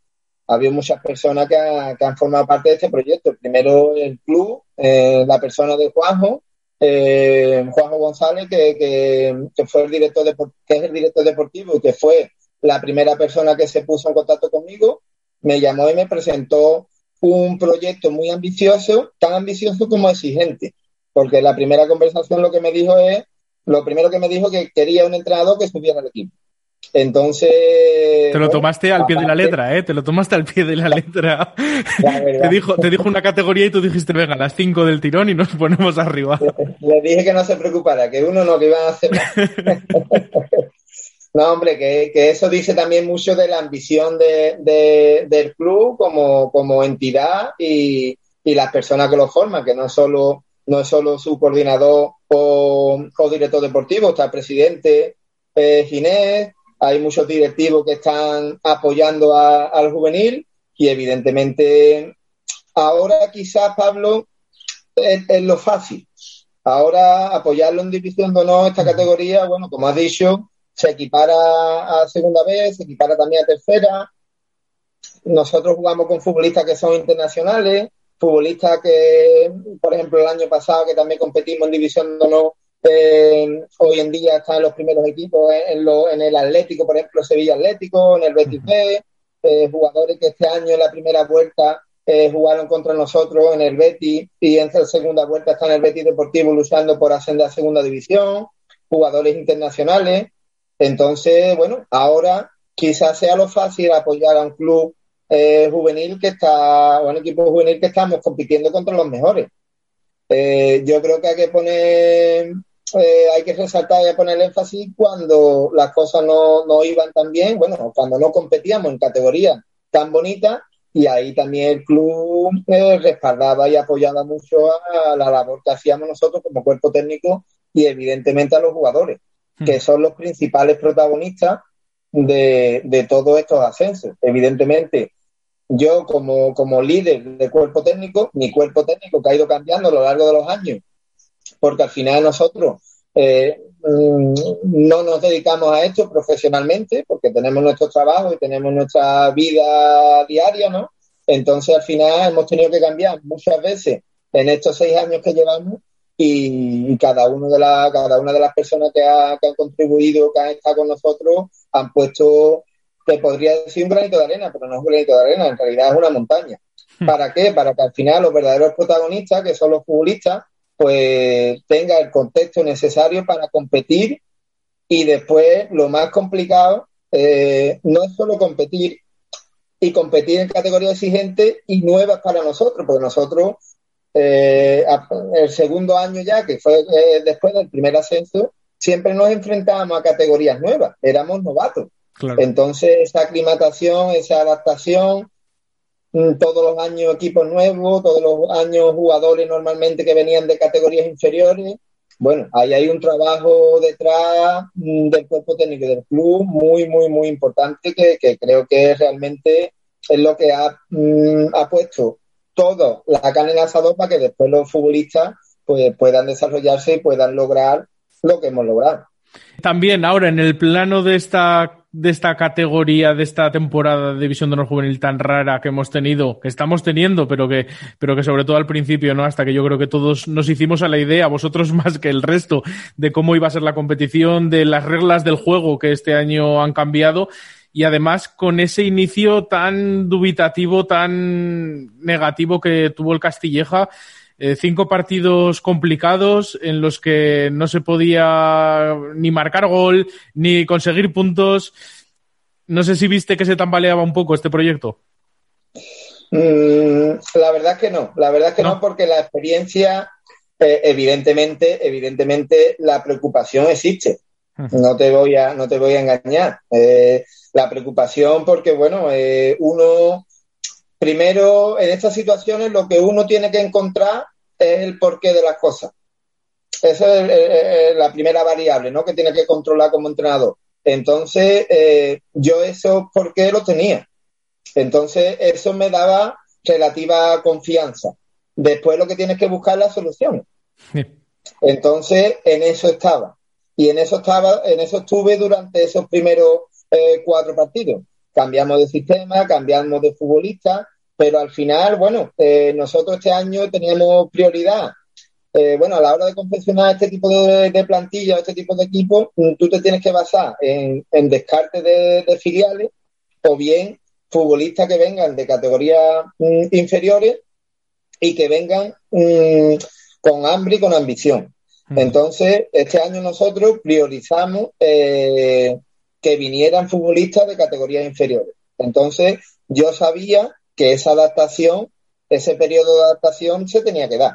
había muchas personas que, han formado parte de este proyecto. Primero el club, eh, la persona de Juanjo, eh, Juanjo González, que, fue el director que es el director deportivo y que fue la primera persona que se puso en contacto conmigo, me llamó y me presentó un proyecto muy ambicioso, tan ambicioso como exigente, porque la primera conversación lo que me dijo es, lo primero que me dijo que quería un entrenador que estuviera el equipo. Entonces. Te lo tomaste al pie de la letra, ¿eh? Te lo tomaste al pie de la letra. te, dijo, te dijo una categoría y tú dijiste, venga, las cinco del tirón y nos ponemos arriba. Le dije que no se preocupara, que uno no, que iban a hacer. no, hombre, que, eso dice también mucho de la ambición de, del club como, como entidad y, las personas que lo forman, que no es solo, no es solo su coordinador o, director deportivo, está el presidente eh, Ginés hay muchos directivos que están apoyando al juvenil y evidentemente ahora quizás Pablo es, lo fácil. Ahora apoyarlo en división de honor, esta categoría, bueno, como has dicho, se equipara a segunda vez, se equipara también a tercera. Nosotros jugamos con futbolistas que son internacionales, futbolistas que, por ejemplo, el año pasado que también competimos en división de honor eh, hoy en día están los primeros equipos en, en, el Atlético, por ejemplo, Sevilla Atlético, en el Betis B, eh, jugadores que este año en la primera vuelta eh, jugaron contra nosotros en el Betis y en la segunda vuelta están en el Betis Deportivo luchando por ascender a segunda división, jugadores internacionales. Entonces, bueno, ahora quizás sea lo fácil apoyar a un club juvenil que está, o un equipo juvenil que estamos compitiendo contra los mejores. yo creo que hay que poner eh, hay que resaltar y poner énfasis cuando las cosas no, iban tan bien, bueno, cuando no competíamos en categorías tan bonitas y ahí también el club eh, respaldaba y apoyaba mucho a la labor que hacíamos nosotros como cuerpo técnico y evidentemente a los jugadores, hmm. que son los principales protagonistas de, de todos estos ascensos. Evidentemente, yo como, como líder del cuerpo técnico, mi cuerpo técnico que ha ido cambiando a lo largo de los años, porque al final nosotros eh, mm, no nos dedicamos a esto profesionalmente, porque tenemos nuestro trabajo y tenemos nuestra vida diaria, ¿no? Entonces al final hemos tenido que cambiar muchas veces en estos seis años que llevamos y, cada uno de la, cada una de las personas que, ha, que han contribuido, que han estado con nosotros, han puesto te podría decir un granito de arena, pero no es un granito de arena, en realidad es una montaña. Hmm. ¿Para qué? Para que al final los verdaderos protagonistas, que son los futbolistas, pues tengan el contexto necesario para competir. Y después lo más complicado eh, no es solo competir y competir en categorías exigentes y nuevas para nosotros, porque nosotros eh, el segundo año ya, que fue eh, después del primer ascenso, siempre nos enfrentábamos a categorías nuevas, éramos novatos. Entonces, esa aclimatación, esa adaptación, todos los años equipos nuevos, todos los años jugadores normalmente que venían de categorías inferiores. Bueno, ahí hay un trabajo detrás mm, del cuerpo técnico del club muy, muy, muy importante que, creo que realmente es lo que ha, mm, ha puesto todo la carne en asador para que después los futbolistas pues, puedan desarrollarse y puedan lograr lo que hemos logrado. También ahora en el plano de esta de esta categoría, de esta temporada de División de Honor Juvenil tan rara que hemos tenido, que estamos teniendo, pero que, pero que sobre todo al principio, ¿no? Hasta que yo creo que todos nos hicimos a la idea, vosotros más que el resto, de cómo iba a ser la competición, de las reglas del juego que este año han cambiado y además con ese inicio tan dubitativo, tan negativo que tuvo el Castilleja, eh, cinco partidos complicados en los que no se podía ni marcar gol ni conseguir puntos. No sé si viste que se tambaleaba un poco este proyecto. Mm, la verdad que no, la verdad que no, porque la experiencia, eh, evidentemente, evidentemente la preocupación existe. No te voy a, no te voy a engañar. Eh, la preocupación porque, bueno, uno primero, en estas situaciones lo que uno tiene que encontrar es el porqué de las cosas. Esa es la primera variable, ¿no? Que tiene que controlar como entrenador. Entonces, eh, yo eso, ¿por qué lo tenía? Entonces, eso me daba relativa confianza. Después lo que tienes que buscar es la solución. Entonces, en eso estaba. Y en eso estaba, en eso estuve durante esos primeros eh, cuatro partidos. Cambiamos de sistema, cambiamos de futbolista, pero al final, bueno, eh, nosotros este año teníamos prioridad. Eh, bueno, a la hora de confeccionar este tipo de, plantilla, este tipo de equipo, mm, tú te tienes que basar en, descarte de, filiales o bien futbolistas que vengan de categorías mm, inferiores y que vengan mm, con hambre y con ambición. Entonces, este año nosotros priorizamos eh, que vinieran futbolistas de categorías inferiores. Entonces, yo sabía que esa adaptación, ese periodo de adaptación se tenía que dar.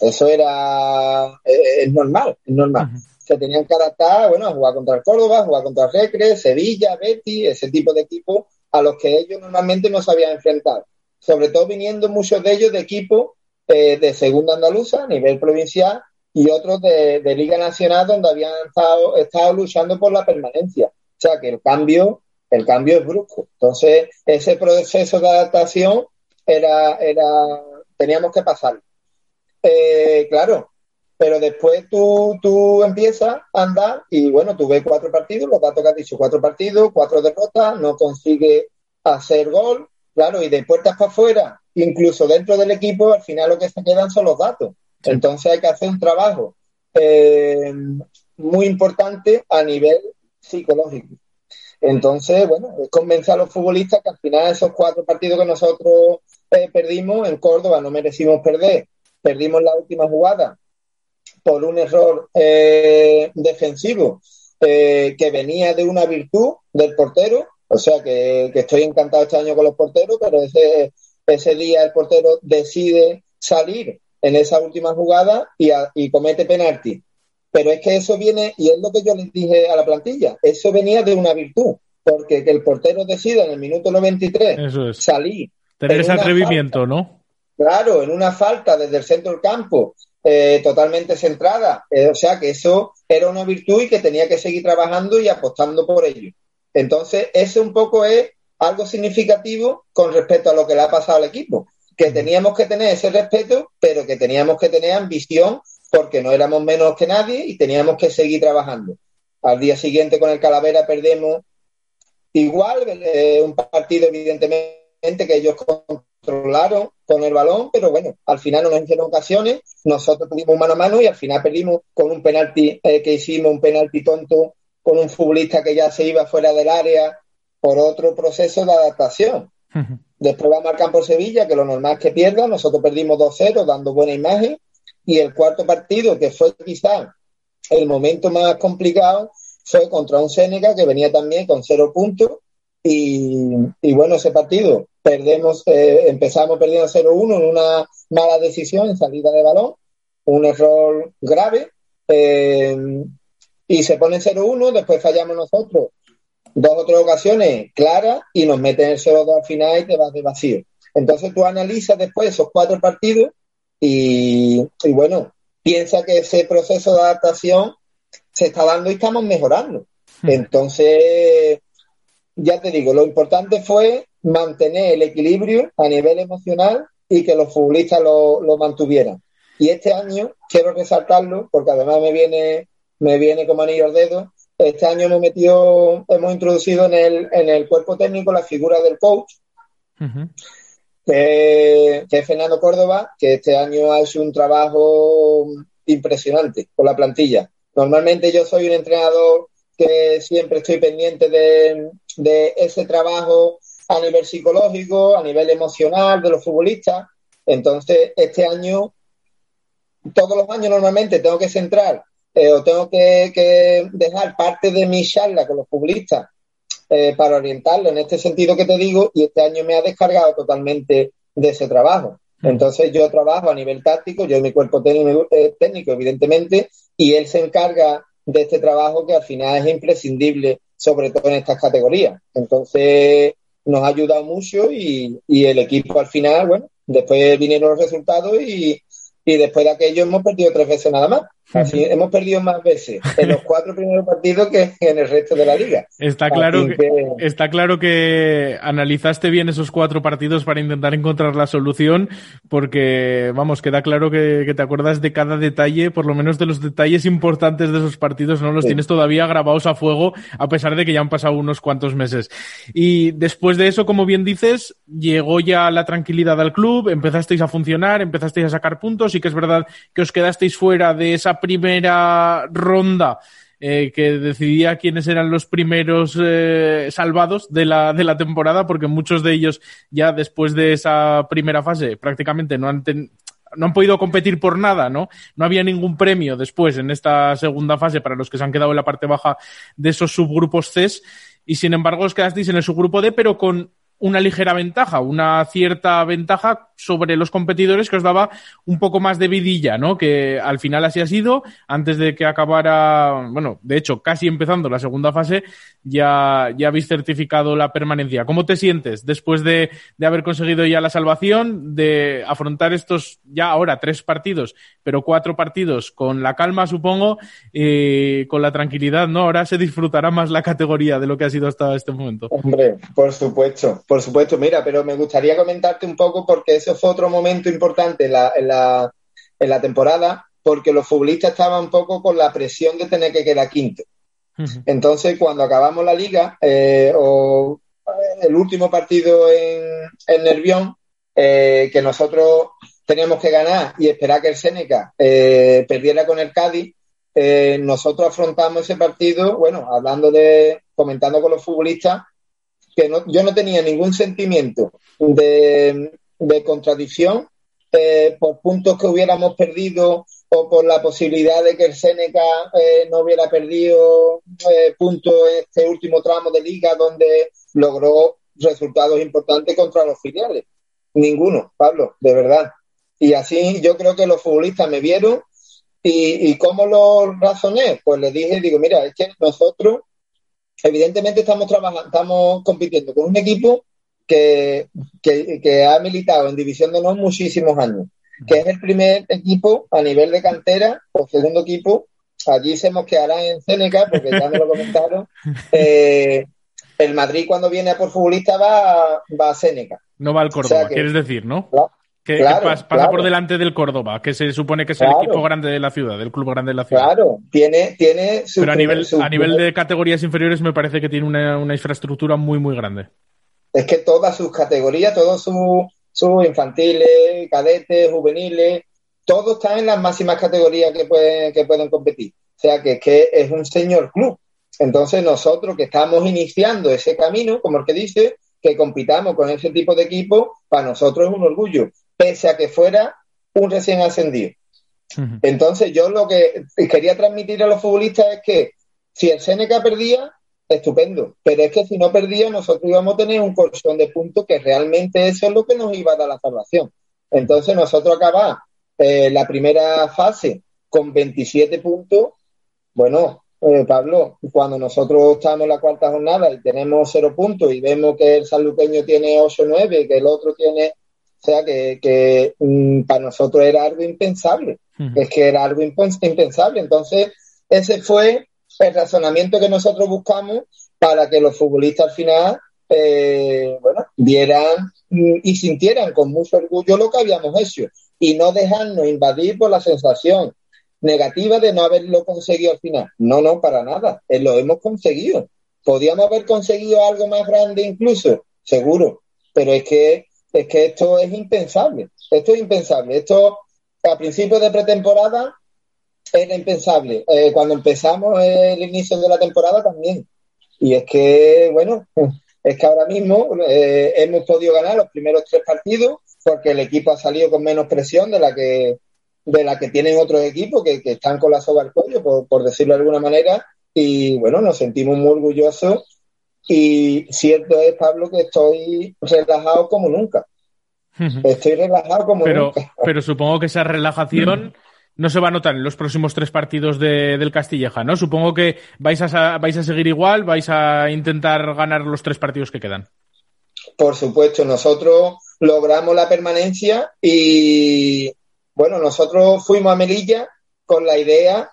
Eso era, eh, es, normal, es normal. Se tenían que adaptar, bueno, a jugar contra el Córdoba, jugar contra el Recre, Sevilla, Betty, ese tipo de equipos a los que ellos normalmente no se habían enfrentado. Sobre todo viniendo muchos de ellos de equipos eh, de segunda andaluza a nivel provincial y otros de, Liga Nacional donde habían estado, estado luchando por la permanencia. O sea que el cambio el cambio es brusco. Entonces, ese proceso de adaptación era, era teníamos que pasar. Eh, claro, pero después tú, tú empiezas a andar y bueno, tú ves cuatro partidos, los datos que has dicho, cuatro partidos, cuatro derrotas, no consigue hacer gol, claro, y de puertas para afuera, incluso dentro del equipo, al final lo que se quedan son los datos. Entonces hay que hacer un trabajo eh, muy importante a nivel psicológico. Entonces, bueno, es convencer a los futbolistas que al final esos cuatro partidos que nosotros eh, perdimos en Córdoba no merecimos perder. Perdimos la última jugada por un error eh, defensivo eh, que venía de una virtud del portero. O sea que, estoy encantado este año con los porteros, pero ese, ese día el portero decide salir en esa última jugada y, y comete penalti. Pero es que eso viene, y es lo que yo les dije a la plantilla, eso venía de una virtud, porque que el portero decida en el minuto 93 salir. Tener ese atrevimiento, ¿no? Claro, en una falta desde el centro del campo, eh, totalmente centrada. Eh, o sea que eso era una virtud y que tenía que seguir trabajando y apostando por ello. Entonces, ese un poco es algo significativo con respecto a lo que le ha pasado al equipo. Que teníamos que tener ese respeto, pero que teníamos que tener ambición porque no éramos menos que nadie y teníamos que seguir trabajando. Al día siguiente con el Calavera perdemos igual, eh, un partido evidentemente que ellos controlaron con el balón, pero bueno, al final no nos hicieron ocasiones, nosotros tuvimos mano a mano y al final perdimos con un penalti eh, que hicimos, un penalti tonto con un futbolista que ya se iba fuera del área por otro proceso de adaptación. Después va a marcar por Sevilla, que lo normal es que pierda. Nosotros perdimos 2-0 dando buena imagen. Y el cuarto partido, que fue quizá el momento más complicado, fue contra un Seneca que venía también con cero puntos. Y, bueno, ese partido perdemos, eh, empezamos perdiendo 0-1 en una mala decisión en salida de balón, un error grave. Eh, y se pone 0-1, después fallamos nosotros dos o tres ocasiones claras y nos meten el 0-2 al final y te vas de vacío. Entonces tú analizas después esos cuatro partidos y, bueno, piensa que ese proceso de adaptación se está dando y estamos mejorando. Hmm. Entonces, ya te digo, lo importante fue mantener el equilibrio a nivel emocional y que los futbolistas lo, lo mantuvieran. Y este año quiero resaltarlo porque además me viene, me viene como anillo al dedo este año hemos metido, hemos introducido en el, en el cuerpo técnico la figura del coach, que, es Fernando Córdoba, que este año ha hecho un trabajo impresionante con la plantilla. Normalmente yo soy un entrenador que siempre estoy pendiente de, ese trabajo a nivel psicológico, a nivel emocional de los futbolistas. Entonces, este año, todos los años normalmente tengo que centrar eh, o tengo que, dejar parte de mi charla con los publicistas eh, para orientarlo en este sentido que te digo y este año me ha descargado totalmente de ese trabajo. Mm. Entonces yo trabajo a nivel táctico, yo mi cuerpo técnico, eh, técnico evidentemente, y él se encarga de este trabajo que al final es imprescindible, sobre todo en estas categorías. Entonces nos ha ayudado mucho y, y el equipo al final, bueno, después vinieron los resultados y, y después de aquello hemos perdido tres veces nada más. Así hemos perdido más veces en los cuatro primeros partidos que en el resto de la liga. Está claro que, está claro que analizaste bien esos cuatro partidos para intentar encontrar la solución, porque vamos, queda claro que, te acuerdas de cada detalle, por lo menos de los detalles importantes de esos partidos, no los tienes todavía grabados a fuego, a pesar de que ya han pasado unos cuantos meses. Y después de eso, como bien dices, llegó ya la tranquilidad al club, empezasteis a funcionar, empezasteis a sacar puntos, y que es verdad que os quedasteis fuera de esa primera ronda eh, que decidía quiénes eran los primeros eh, salvados de la, de la temporada, porque muchos de ellos ya después de esa primera fase prácticamente no han, no han podido competir por nada, ¿no? No había ningún premio después en esta segunda fase para los que se han quedado en la parte baja de esos subgrupos C y sin embargo os quedasteis en el subgrupo D, pero con una ligera ventaja, una cierta ventaja sobre los competidores que os daba un poco más de vidilla, ¿no? Que al final así ha sido, antes de que acabara, bueno, de hecho, casi empezando la segunda fase, ya, ya habéis certificado la permanencia. ¿Cómo te sientes después de, de haber conseguido ya la salvación, de afrontar estos ya ahora tres partidos, pero cuatro partidos con la calma, supongo, y con la tranquilidad, ¿no? Ahora se disfrutará más la categoría de lo que ha sido hasta este momento. Hombre, por supuesto por supuesto, mira, pero me gustaría comentarte un poco porque eso fue otro momento importante en la, en la, en la temporada, porque los futbolistas estaban un poco con la presión de tener que quedar quinto. Entonces, cuando acabamos la liga, eh, o eh, el último partido en, en Nervión, eh, que nosotros teníamos que ganar y esperar que el Seneca perdiera con el Cádiz, nosotros afrontamos ese partido, bueno, hablando de, comentando con los futbolistas, que no, yo no tenía ningún sentimiento de, contradicción eh, por puntos que hubiéramos perdido o por la posibilidad de que el Seneca eh, no hubiera perdido eh, puntos este último tramo de liga donde logró resultados importantes contra los filiales. Ninguno, Pablo, de verdad. Y así yo creo que los futbolistas me vieron y, y cómo lo razoné. Pues les dije, digo, mira, es que nosotros evidentemente estamos trabajando, estamos compitiendo con un equipo que, ha militado en División de Honor muchísimos años, que es el primer equipo a nivel de cantera o segundo equipo. Allí se mosqueará en Seneca, porque ya me lo comentaron. Eh, el Madrid cuando viene a por futbolista va, va a Seneca. No va al Córdoba, quieres decir, ¿no? Que, pasa, por delante del Córdoba, que se supone que es el equipo grande de la ciudad, el club grande de la ciudad. Claro, tiene, tiene Pero a nivel, a nivel de categorías inferiores me parece que tiene una, infraestructura muy, muy grande. Es que todas sus categorías, todos sus infantiles, cadetes, juveniles, todos están en las máximas categorías que pueden, que pueden competir. O sea que es que es un señor club. Entonces nosotros que estamos iniciando ese camino, como el que dice, que compitamos con ese tipo de equipo, para nosotros es un orgullo, pese a que fuera un recién ascendido. Entonces yo lo que quería transmitir a los futbolistas es que si el Seneca perdía, estupendo, pero es que si no perdía nosotros íbamos a tener un colchón de puntos que realmente eso es lo que nos iba a dar la salvación. Entonces nosotros acabamos eh, la primera fase con 27 puntos, bueno, eh, Pablo, cuando nosotros estamos en la cuarta jornada y tenemos cero puntos y vemos que el sanluqueño tiene 8 o 9, que el otro tiene, o sea, que, mm, para nosotros era algo impensable, es que era algo impensable. Entonces, ese fue el razonamiento que nosotros buscamos para que los futbolistas al final, eh, bueno, vieran mm, y sintieran con mucho orgullo lo que habíamos hecho y no dejarnos invadir por la sensación negativa de no haberlo conseguido al final. No, no, para nada. Eh, lo hemos conseguido. Podíamos haber conseguido algo más grande incluso, seguro. Pero es que, es que esto es impensable. Esto es impensable. Esto a principios de pretemporada era impensable. Eh, cuando empezamos el inicio de la temporada también. Y es que, bueno, es que ahora mismo eh, hemos podido ganar los primeros tres partidos porque el equipo ha salido con menos presión de la que de la que tienen otros equipos que, están con la soga al cuello, por, decirlo de alguna manera, y bueno, nos sentimos muy orgullosos y cierto es, Pablo, que estoy relajado como nunca. Estoy relajado como nunca. Pero supongo que esa relajación no se va a notar en los próximos tres partidos de, del Castilleja, ¿no? Supongo que vais a, vais a seguir igual, vais a intentar ganar los tres partidos que quedan. Por supuesto, nosotros logramos la permanencia y, bueno, nosotros fuimos a Melilla con la idea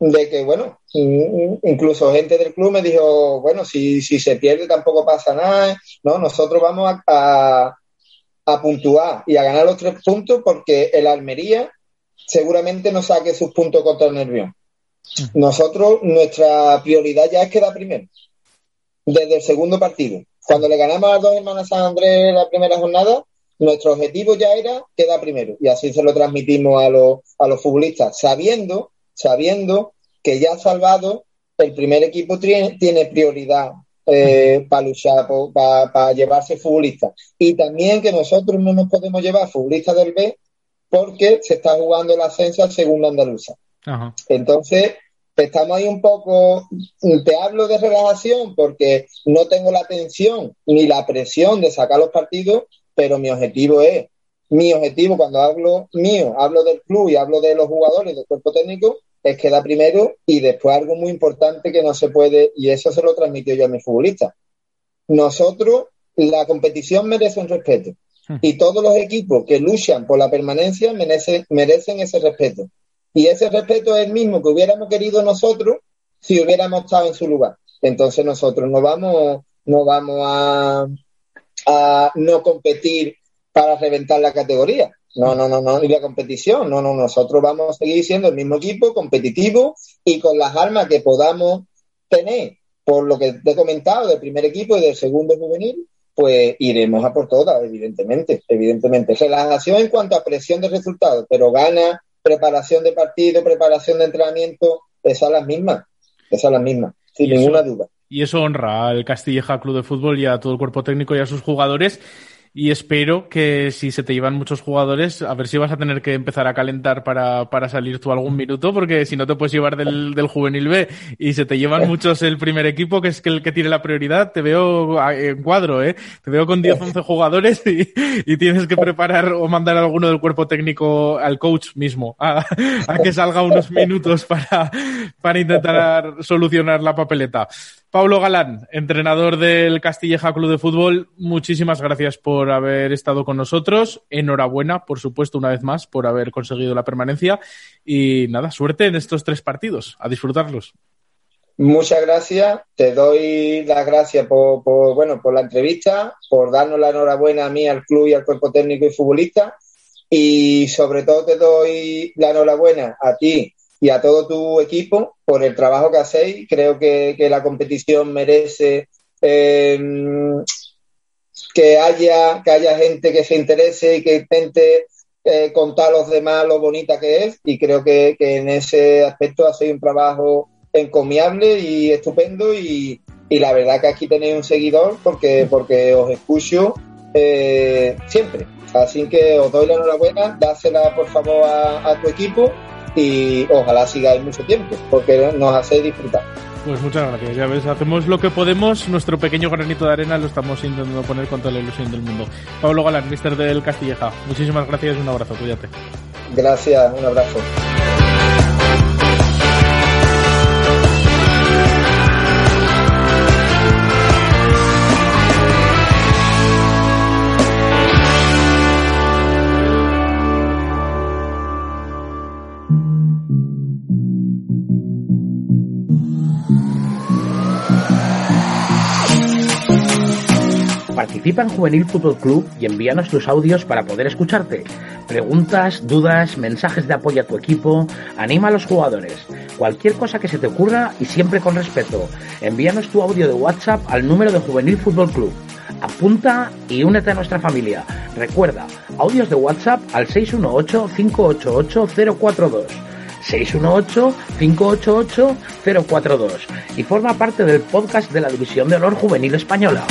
de que, bueno, incluso gente del club me dijo, bueno, si, si se pierde tampoco pasa nada, ¿no? Nosotros vamos a, a, puntuar y a ganar los tres puntos porque el Almería seguramente no saque sus puntos contra el Nervión. Nosotros, nuestra prioridad ya es quedar primero, desde el segundo partido. Cuando le ganamos a dos hermanas San Andrés la primera jornada, nuestro objetivo ya era quedar primero y así se lo transmitimos a los, a los futbolistas, sabiendo, sabiendo que ya salvado el primer equipo tiene, prioridad eh, para luchar, para llevarse futbolistas. Y también que nosotros no nos podemos llevar futbolistas del B porque se está jugando el ascenso al segundo andaluza. Entonces, estamos ahí un poco, te hablo de relajación porque no tengo la tensión ni la presión de sacar los partidos, pero mi objetivo es, mi objetivo cuando hablo mío, hablo del club y hablo de los jugadores, del cuerpo técnico, es quedar primero y después algo muy importante que no se puede, y eso se lo transmitió yo a mis futbolistas. Nosotros, la competición merece un respeto hmm. y todos los equipos que luchan por la permanencia merecen, merecen ese respeto. Y ese respeto es el mismo que hubiéramos querido nosotros si hubiéramos estado en su lugar. Entonces nosotros no vamos, no vamos a, a no competir para reventar la categoría. No, no, no, no, y la competición. No, no, nosotros vamos a seguir siendo el mismo equipo, competitivo y con las armas que podamos tener, por lo que te he comentado, del primer equipo y del segundo juvenil, pues iremos a por todas, evidentemente, evidentemente. Relajación en cuanto a presión de resultados, pero gana, preparación de partido, preparación de entrenamiento, esas son las mismas, esas son las mismas, sin ninguna duda. Y eso honra al Castilleja Club de Fútbol y a todo el cuerpo técnico y a sus jugadores y espero que si se te llevan muchos jugadores, a ver si vas a tener que empezar a calentar para, para salir tú algún minuto, porque si no te puedes llevar del, del juvenil B y se te llevan muchos el primer equipo, que es el que tiene la prioridad, te veo en cuadro, ¿eh? Te veo con 10, 11 jugadores y, y tienes que preparar o mandar a alguno del cuerpo técnico al coach mismo a, a que salga unos minutos para, para intentar solucionar la papeleta. Pablo Galán, entrenador del Castilleja Club de Fútbol, muchísimas gracias por haber estado con nosotros. Enhorabuena, por supuesto, una vez más, por haber conseguido la permanencia. Y nada, suerte en estos tres partidos. A disfrutarlos. Muchas gracias. Te doy las gracias por, bueno, por la entrevista, por darnos la enhorabuena a mí, al club y al cuerpo técnico y futbolista. Y sobre todo te doy la enhorabuena a ti y a todo tu equipo por el trabajo que hacéis. Creo que, la competición merece em, que, haya, que haya gente que se interese y que intente eh, contar a los demás lo bonita que es y creo que, en ese aspecto hacéis un trabajo encomiable y estupendo y, la verdad que aquí tenéis un seguidor porque, porque os escucho eh, siempre. Así que os doy la enhorabuena, dásela por favor a tu equipo y ojalá sigáis mucho tiempo porque nos hacéis disfrutar. Pues muchas gracias, ya ves, hacemos lo que podemos, nuestro pequeño granito de arena lo estamos intentando poner con toda la ilusión del mundo. Pablo Galán, mister del Castilleja, muchísimas gracias y un abrazo, cuídate. Gracias, un abrazo. Participa en Juvenil Fútbol Club y envíanos tus audios para poder escucharte. Preguntas, dudas, mensajes de apoyo a tu equipo, anima a los jugadores. Cualquier cosa que se te ocurra y siempre con respeto. Envíanos tu audio de WhatsApp al número de Juvenil Fútbol Club. Apunta y únete a nuestra familia. Recuerda, audios de WhatsApp al 618-588-042. 618-588-042 y forma parte del podcast de la División de Honor Juvenil Española.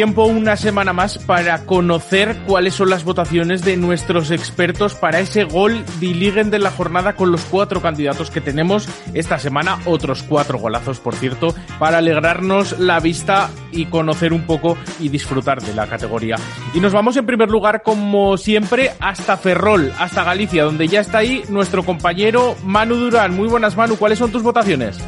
Tiempo una semana más para conocer cuáles son las votaciones de nuestros expertos para ese gol Liguen de la jornada con los cuatro candidatos que tenemos esta semana, otros cuatro golazos por cierto, para alegrarnos la vista y conocer un poco y disfrutar de la categoría. Y nos vamos en primer lugar como siempre hasta Ferrol, hasta Galicia, donde ya está ahí nuestro compañero Manu Durán. Muy buenas Manu, ¿cuáles son tus votaciones?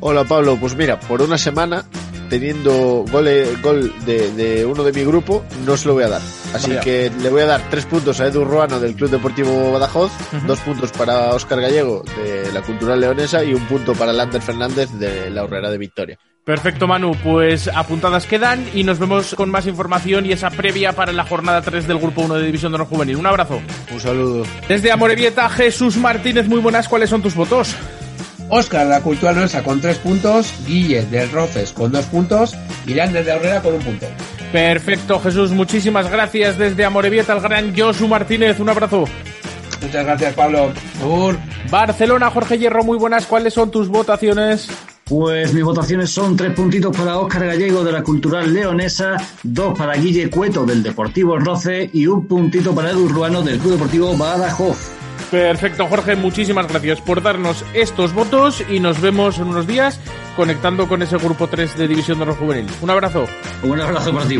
Hola Pablo, pues mira, por una semana teniendo gol, gol de, uno de mi grupo, no se lo voy a dar. Así que le voy a dar tres puntos a Edu Ruano del Club Deportivo Badajoz, dos puntos para Óscar Gallego de la Cultural Leonesa y un punto para Lander Fernández de la Horrera de Victoria. Perfecto, Manu. Pues apuntadas quedan y nos vemos con más información y esa previa para la jornada 3 del Grupo 1 de División de Honor Juvenil. Un abrazo. Un saludo. Desde Amorebieta, Jesús Martínez, muy buenas. ¿Cuáles son tus votos? Oscar la Cultural Nuestra con tres puntos, Guille del Roces con dos puntos y Lander de Herrera con un punto. Perfecto, Jesús, muchísimas gracias desde Amorebieta al gran Josu Martínez, un abrazo. Muchas gracias, Pablo. Por Barcelona, Jorge Hierro, muy buenas. ¿Cuáles son tus votaciones? Pues mis votaciones son tres puntitos para Óscar Gallego de la Cultural Leonesa, dos para Guille Cueto del Deportivo Roce y un puntito para Edu Ruano del Club Deportivo Badajoz. Perfecto, Jorge, muchísimas gracias por darnos estos votos y nos vemos en unos días conectando con ese grupo 3 de División de Honor Juvenil. Un abrazo. Un abrazo para ti.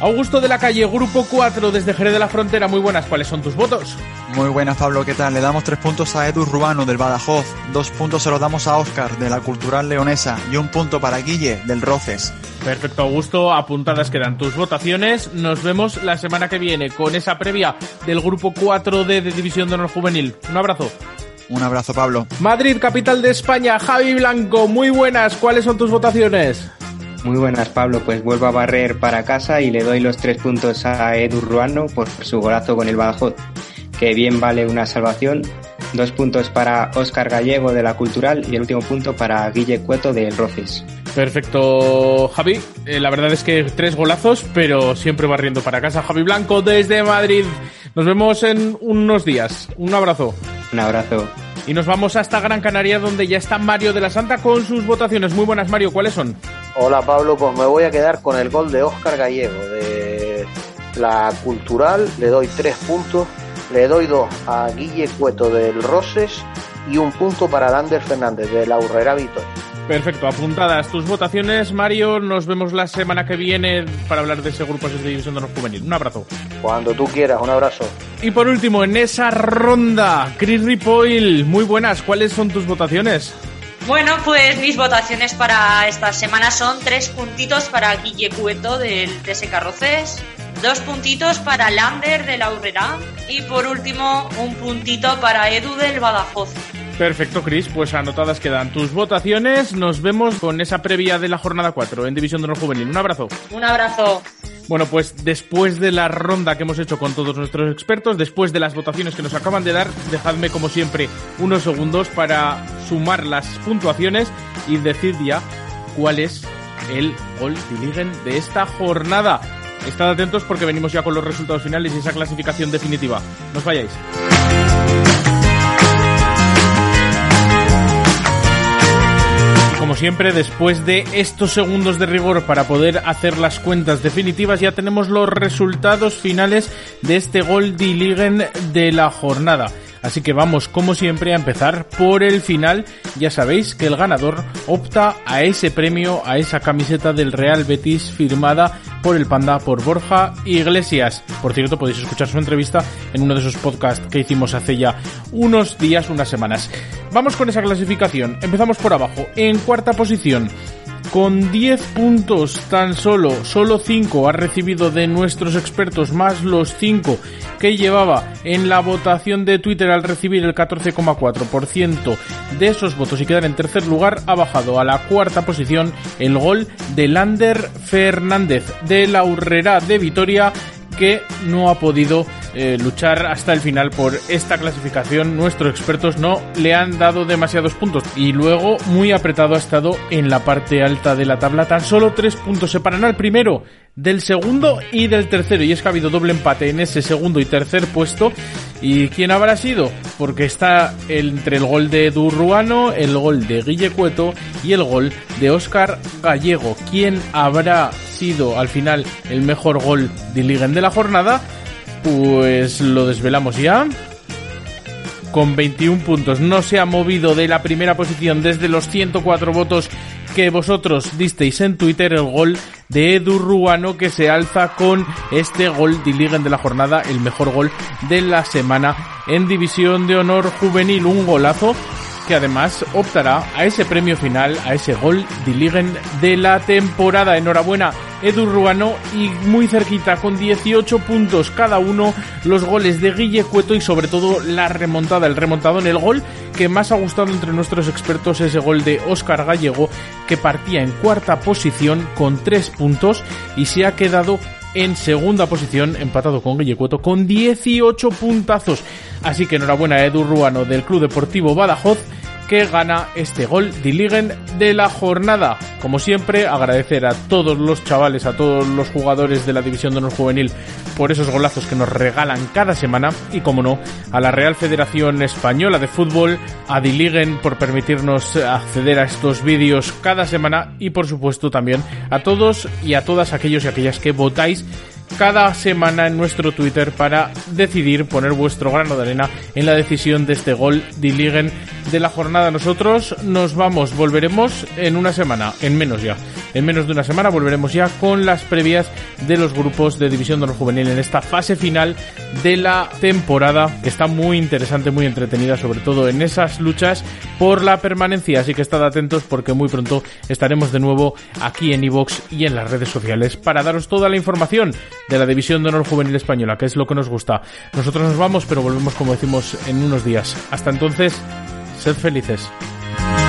Augusto de la Calle, Grupo 4 desde Jerez de la Frontera. Muy buenas, ¿cuáles son tus votos? Muy buenas, Pablo, ¿qué tal? Le damos tres puntos a Edu Rubano del Badajoz, dos puntos se los damos a Oscar de la Cultural Leonesa y un punto para Guille del Roces. Perfecto, Augusto. Apuntadas quedan tus votaciones. Nos vemos la semana que viene con esa previa del Grupo 4D de División de Honor Juvenil. Un abrazo. Un abrazo, Pablo. Madrid, capital de España. Javi Blanco, muy buenas. ¿Cuáles son tus votaciones? Muy buenas, Pablo. Pues vuelvo a barrer para casa y le doy los tres puntos a Edu Ruano por su golazo con el Badajoz, que bien vale una salvación. Dos puntos para Óscar Gallego de la Cultural y el último punto para Guille Cueto del Roces. Perfecto, Javi. Eh, la verdad es que tres golazos, pero siempre barriendo para casa. Javi Blanco desde Madrid. Nos vemos en unos días. Un abrazo. Un abrazo. Y nos vamos hasta Gran Canaria, donde ya está Mario de la Santa con sus votaciones. Muy buenas, Mario. ¿Cuáles son? Hola, Pablo. Pues me voy a quedar con el gol de Óscar Gallego de la Cultural. Le doy tres puntos. Le doy dos a Guille Cueto del Roses y un punto para Lander Fernández de la Urrera Vitoria. Perfecto, apuntadas tus votaciones, Mario. Nos vemos la semana que viene para hablar de ese grupo de División de los Juvenil. Un abrazo. Cuando tú quieras, un abrazo. Y por último, en esa ronda, Chris Ripoil, muy buenas. ¿Cuáles son tus votaciones? Bueno, pues mis votaciones para esta semana son tres puntitos para Guille Cueto del TS Carroces, dos puntitos para Lander de la Urrera y por último un puntito para Edu del Badajoz. Perfecto, Chris. Pues anotadas quedan tus votaciones. Nos vemos con esa previa de la jornada 4 en División de Honor Juvenil. Un abrazo. Un abrazo. Bueno, pues después de la ronda que hemos hecho con todos nuestros expertos, después de las votaciones que nos acaban de dar, dejadme como siempre unos segundos para sumar las puntuaciones y decir ya cuál es el gol de de esta jornada. Estad atentos porque venimos ya con los resultados finales y esa clasificación definitiva. No os vayáis. Como siempre, después de estos segundos de rigor para poder hacer las cuentas definitivas, ya tenemos los resultados finales de este gol de Ligen de la jornada. Así que vamos, como siempre, a empezar por el final. Ya sabéis que el ganador opta a ese premio, a esa camiseta del Real Betis firmada por el Panda, por Borja Iglesias. Por cierto, podéis escuchar su entrevista en uno de esos podcasts que hicimos hace ya unos días, unas semanas. Vamos con esa clasificación. Empezamos por abajo. En cuarta posición con 10 puntos tan solo, solo 5 ha recibido de nuestros expertos más los 5 que llevaba en la votación de Twitter al recibir el 14,4% de esos votos y quedar en tercer lugar, ha bajado a la cuarta posición el gol de Lander Fernández de la Urrera de Vitoria que no ha podido eh, luchar hasta el final por esta clasificación. Nuestros expertos no le han dado demasiados puntos y luego muy apretado ha estado en la parte alta de la tabla. Tan solo tres puntos separan al primero del segundo y del tercero y es que ha habido doble empate en ese segundo y tercer puesto. ¿Y quién habrá sido? Porque está entre el gol de Durruano, el gol de Guille Cueto y el gol de Óscar Gallego. ¿Quién habrá sido al final el mejor gol de Liga de la jornada? Pues lo desvelamos ya. Con 21 puntos no se ha movido de la primera posición desde los 104 votos que vosotros disteis en Twitter el gol de Edu Ruano que se alza con este gol de Liga de la jornada, el mejor gol de la semana en División de Honor Juvenil, un golazo que además optará a ese premio final, a ese gol de Ligen de la temporada. Enhorabuena, Edu Ruano, y muy cerquita, con 18 puntos cada uno, los goles de Guille Cueto y sobre todo la remontada, el remontado en el gol que más ha gustado entre nuestros expertos, ese gol de Óscar Gallego, que partía en cuarta posición con 3 puntos y se ha quedado en segunda posición, empatado con Guille Cueto, con 18 puntazos. Así que enhorabuena a Edu Ruano del Club Deportivo Badajoz que gana este gol de Ligen de la jornada. Como siempre, agradecer a todos los chavales, a todos los jugadores de la División de Honor Juvenil por esos golazos que nos regalan cada semana y, como no, a la Real Federación Española de Fútbol, a Diligen por permitirnos acceder a estos vídeos cada semana y, por supuesto, también a todos y a todas aquellos y aquellas que votáis cada semana en nuestro Twitter para decidir poner vuestro grano de arena en la decisión de este gol de Ligen de la jornada. Nosotros nos vamos, volveremos en una semana, en menos ya. En menos de una semana volveremos ya con las previas de los grupos de División de Honor Juvenil en esta fase final de la temporada que está muy interesante, muy entretenida, sobre todo en esas luchas por la permanencia. Así que estad atentos porque muy pronto estaremos de nuevo aquí en iVox y en las redes sociales para daros toda la información de la División de Honor Juvenil Española, que es lo que nos gusta. Nosotros nos vamos, pero volvemos como decimos en unos días. Hasta entonces, Sed felices.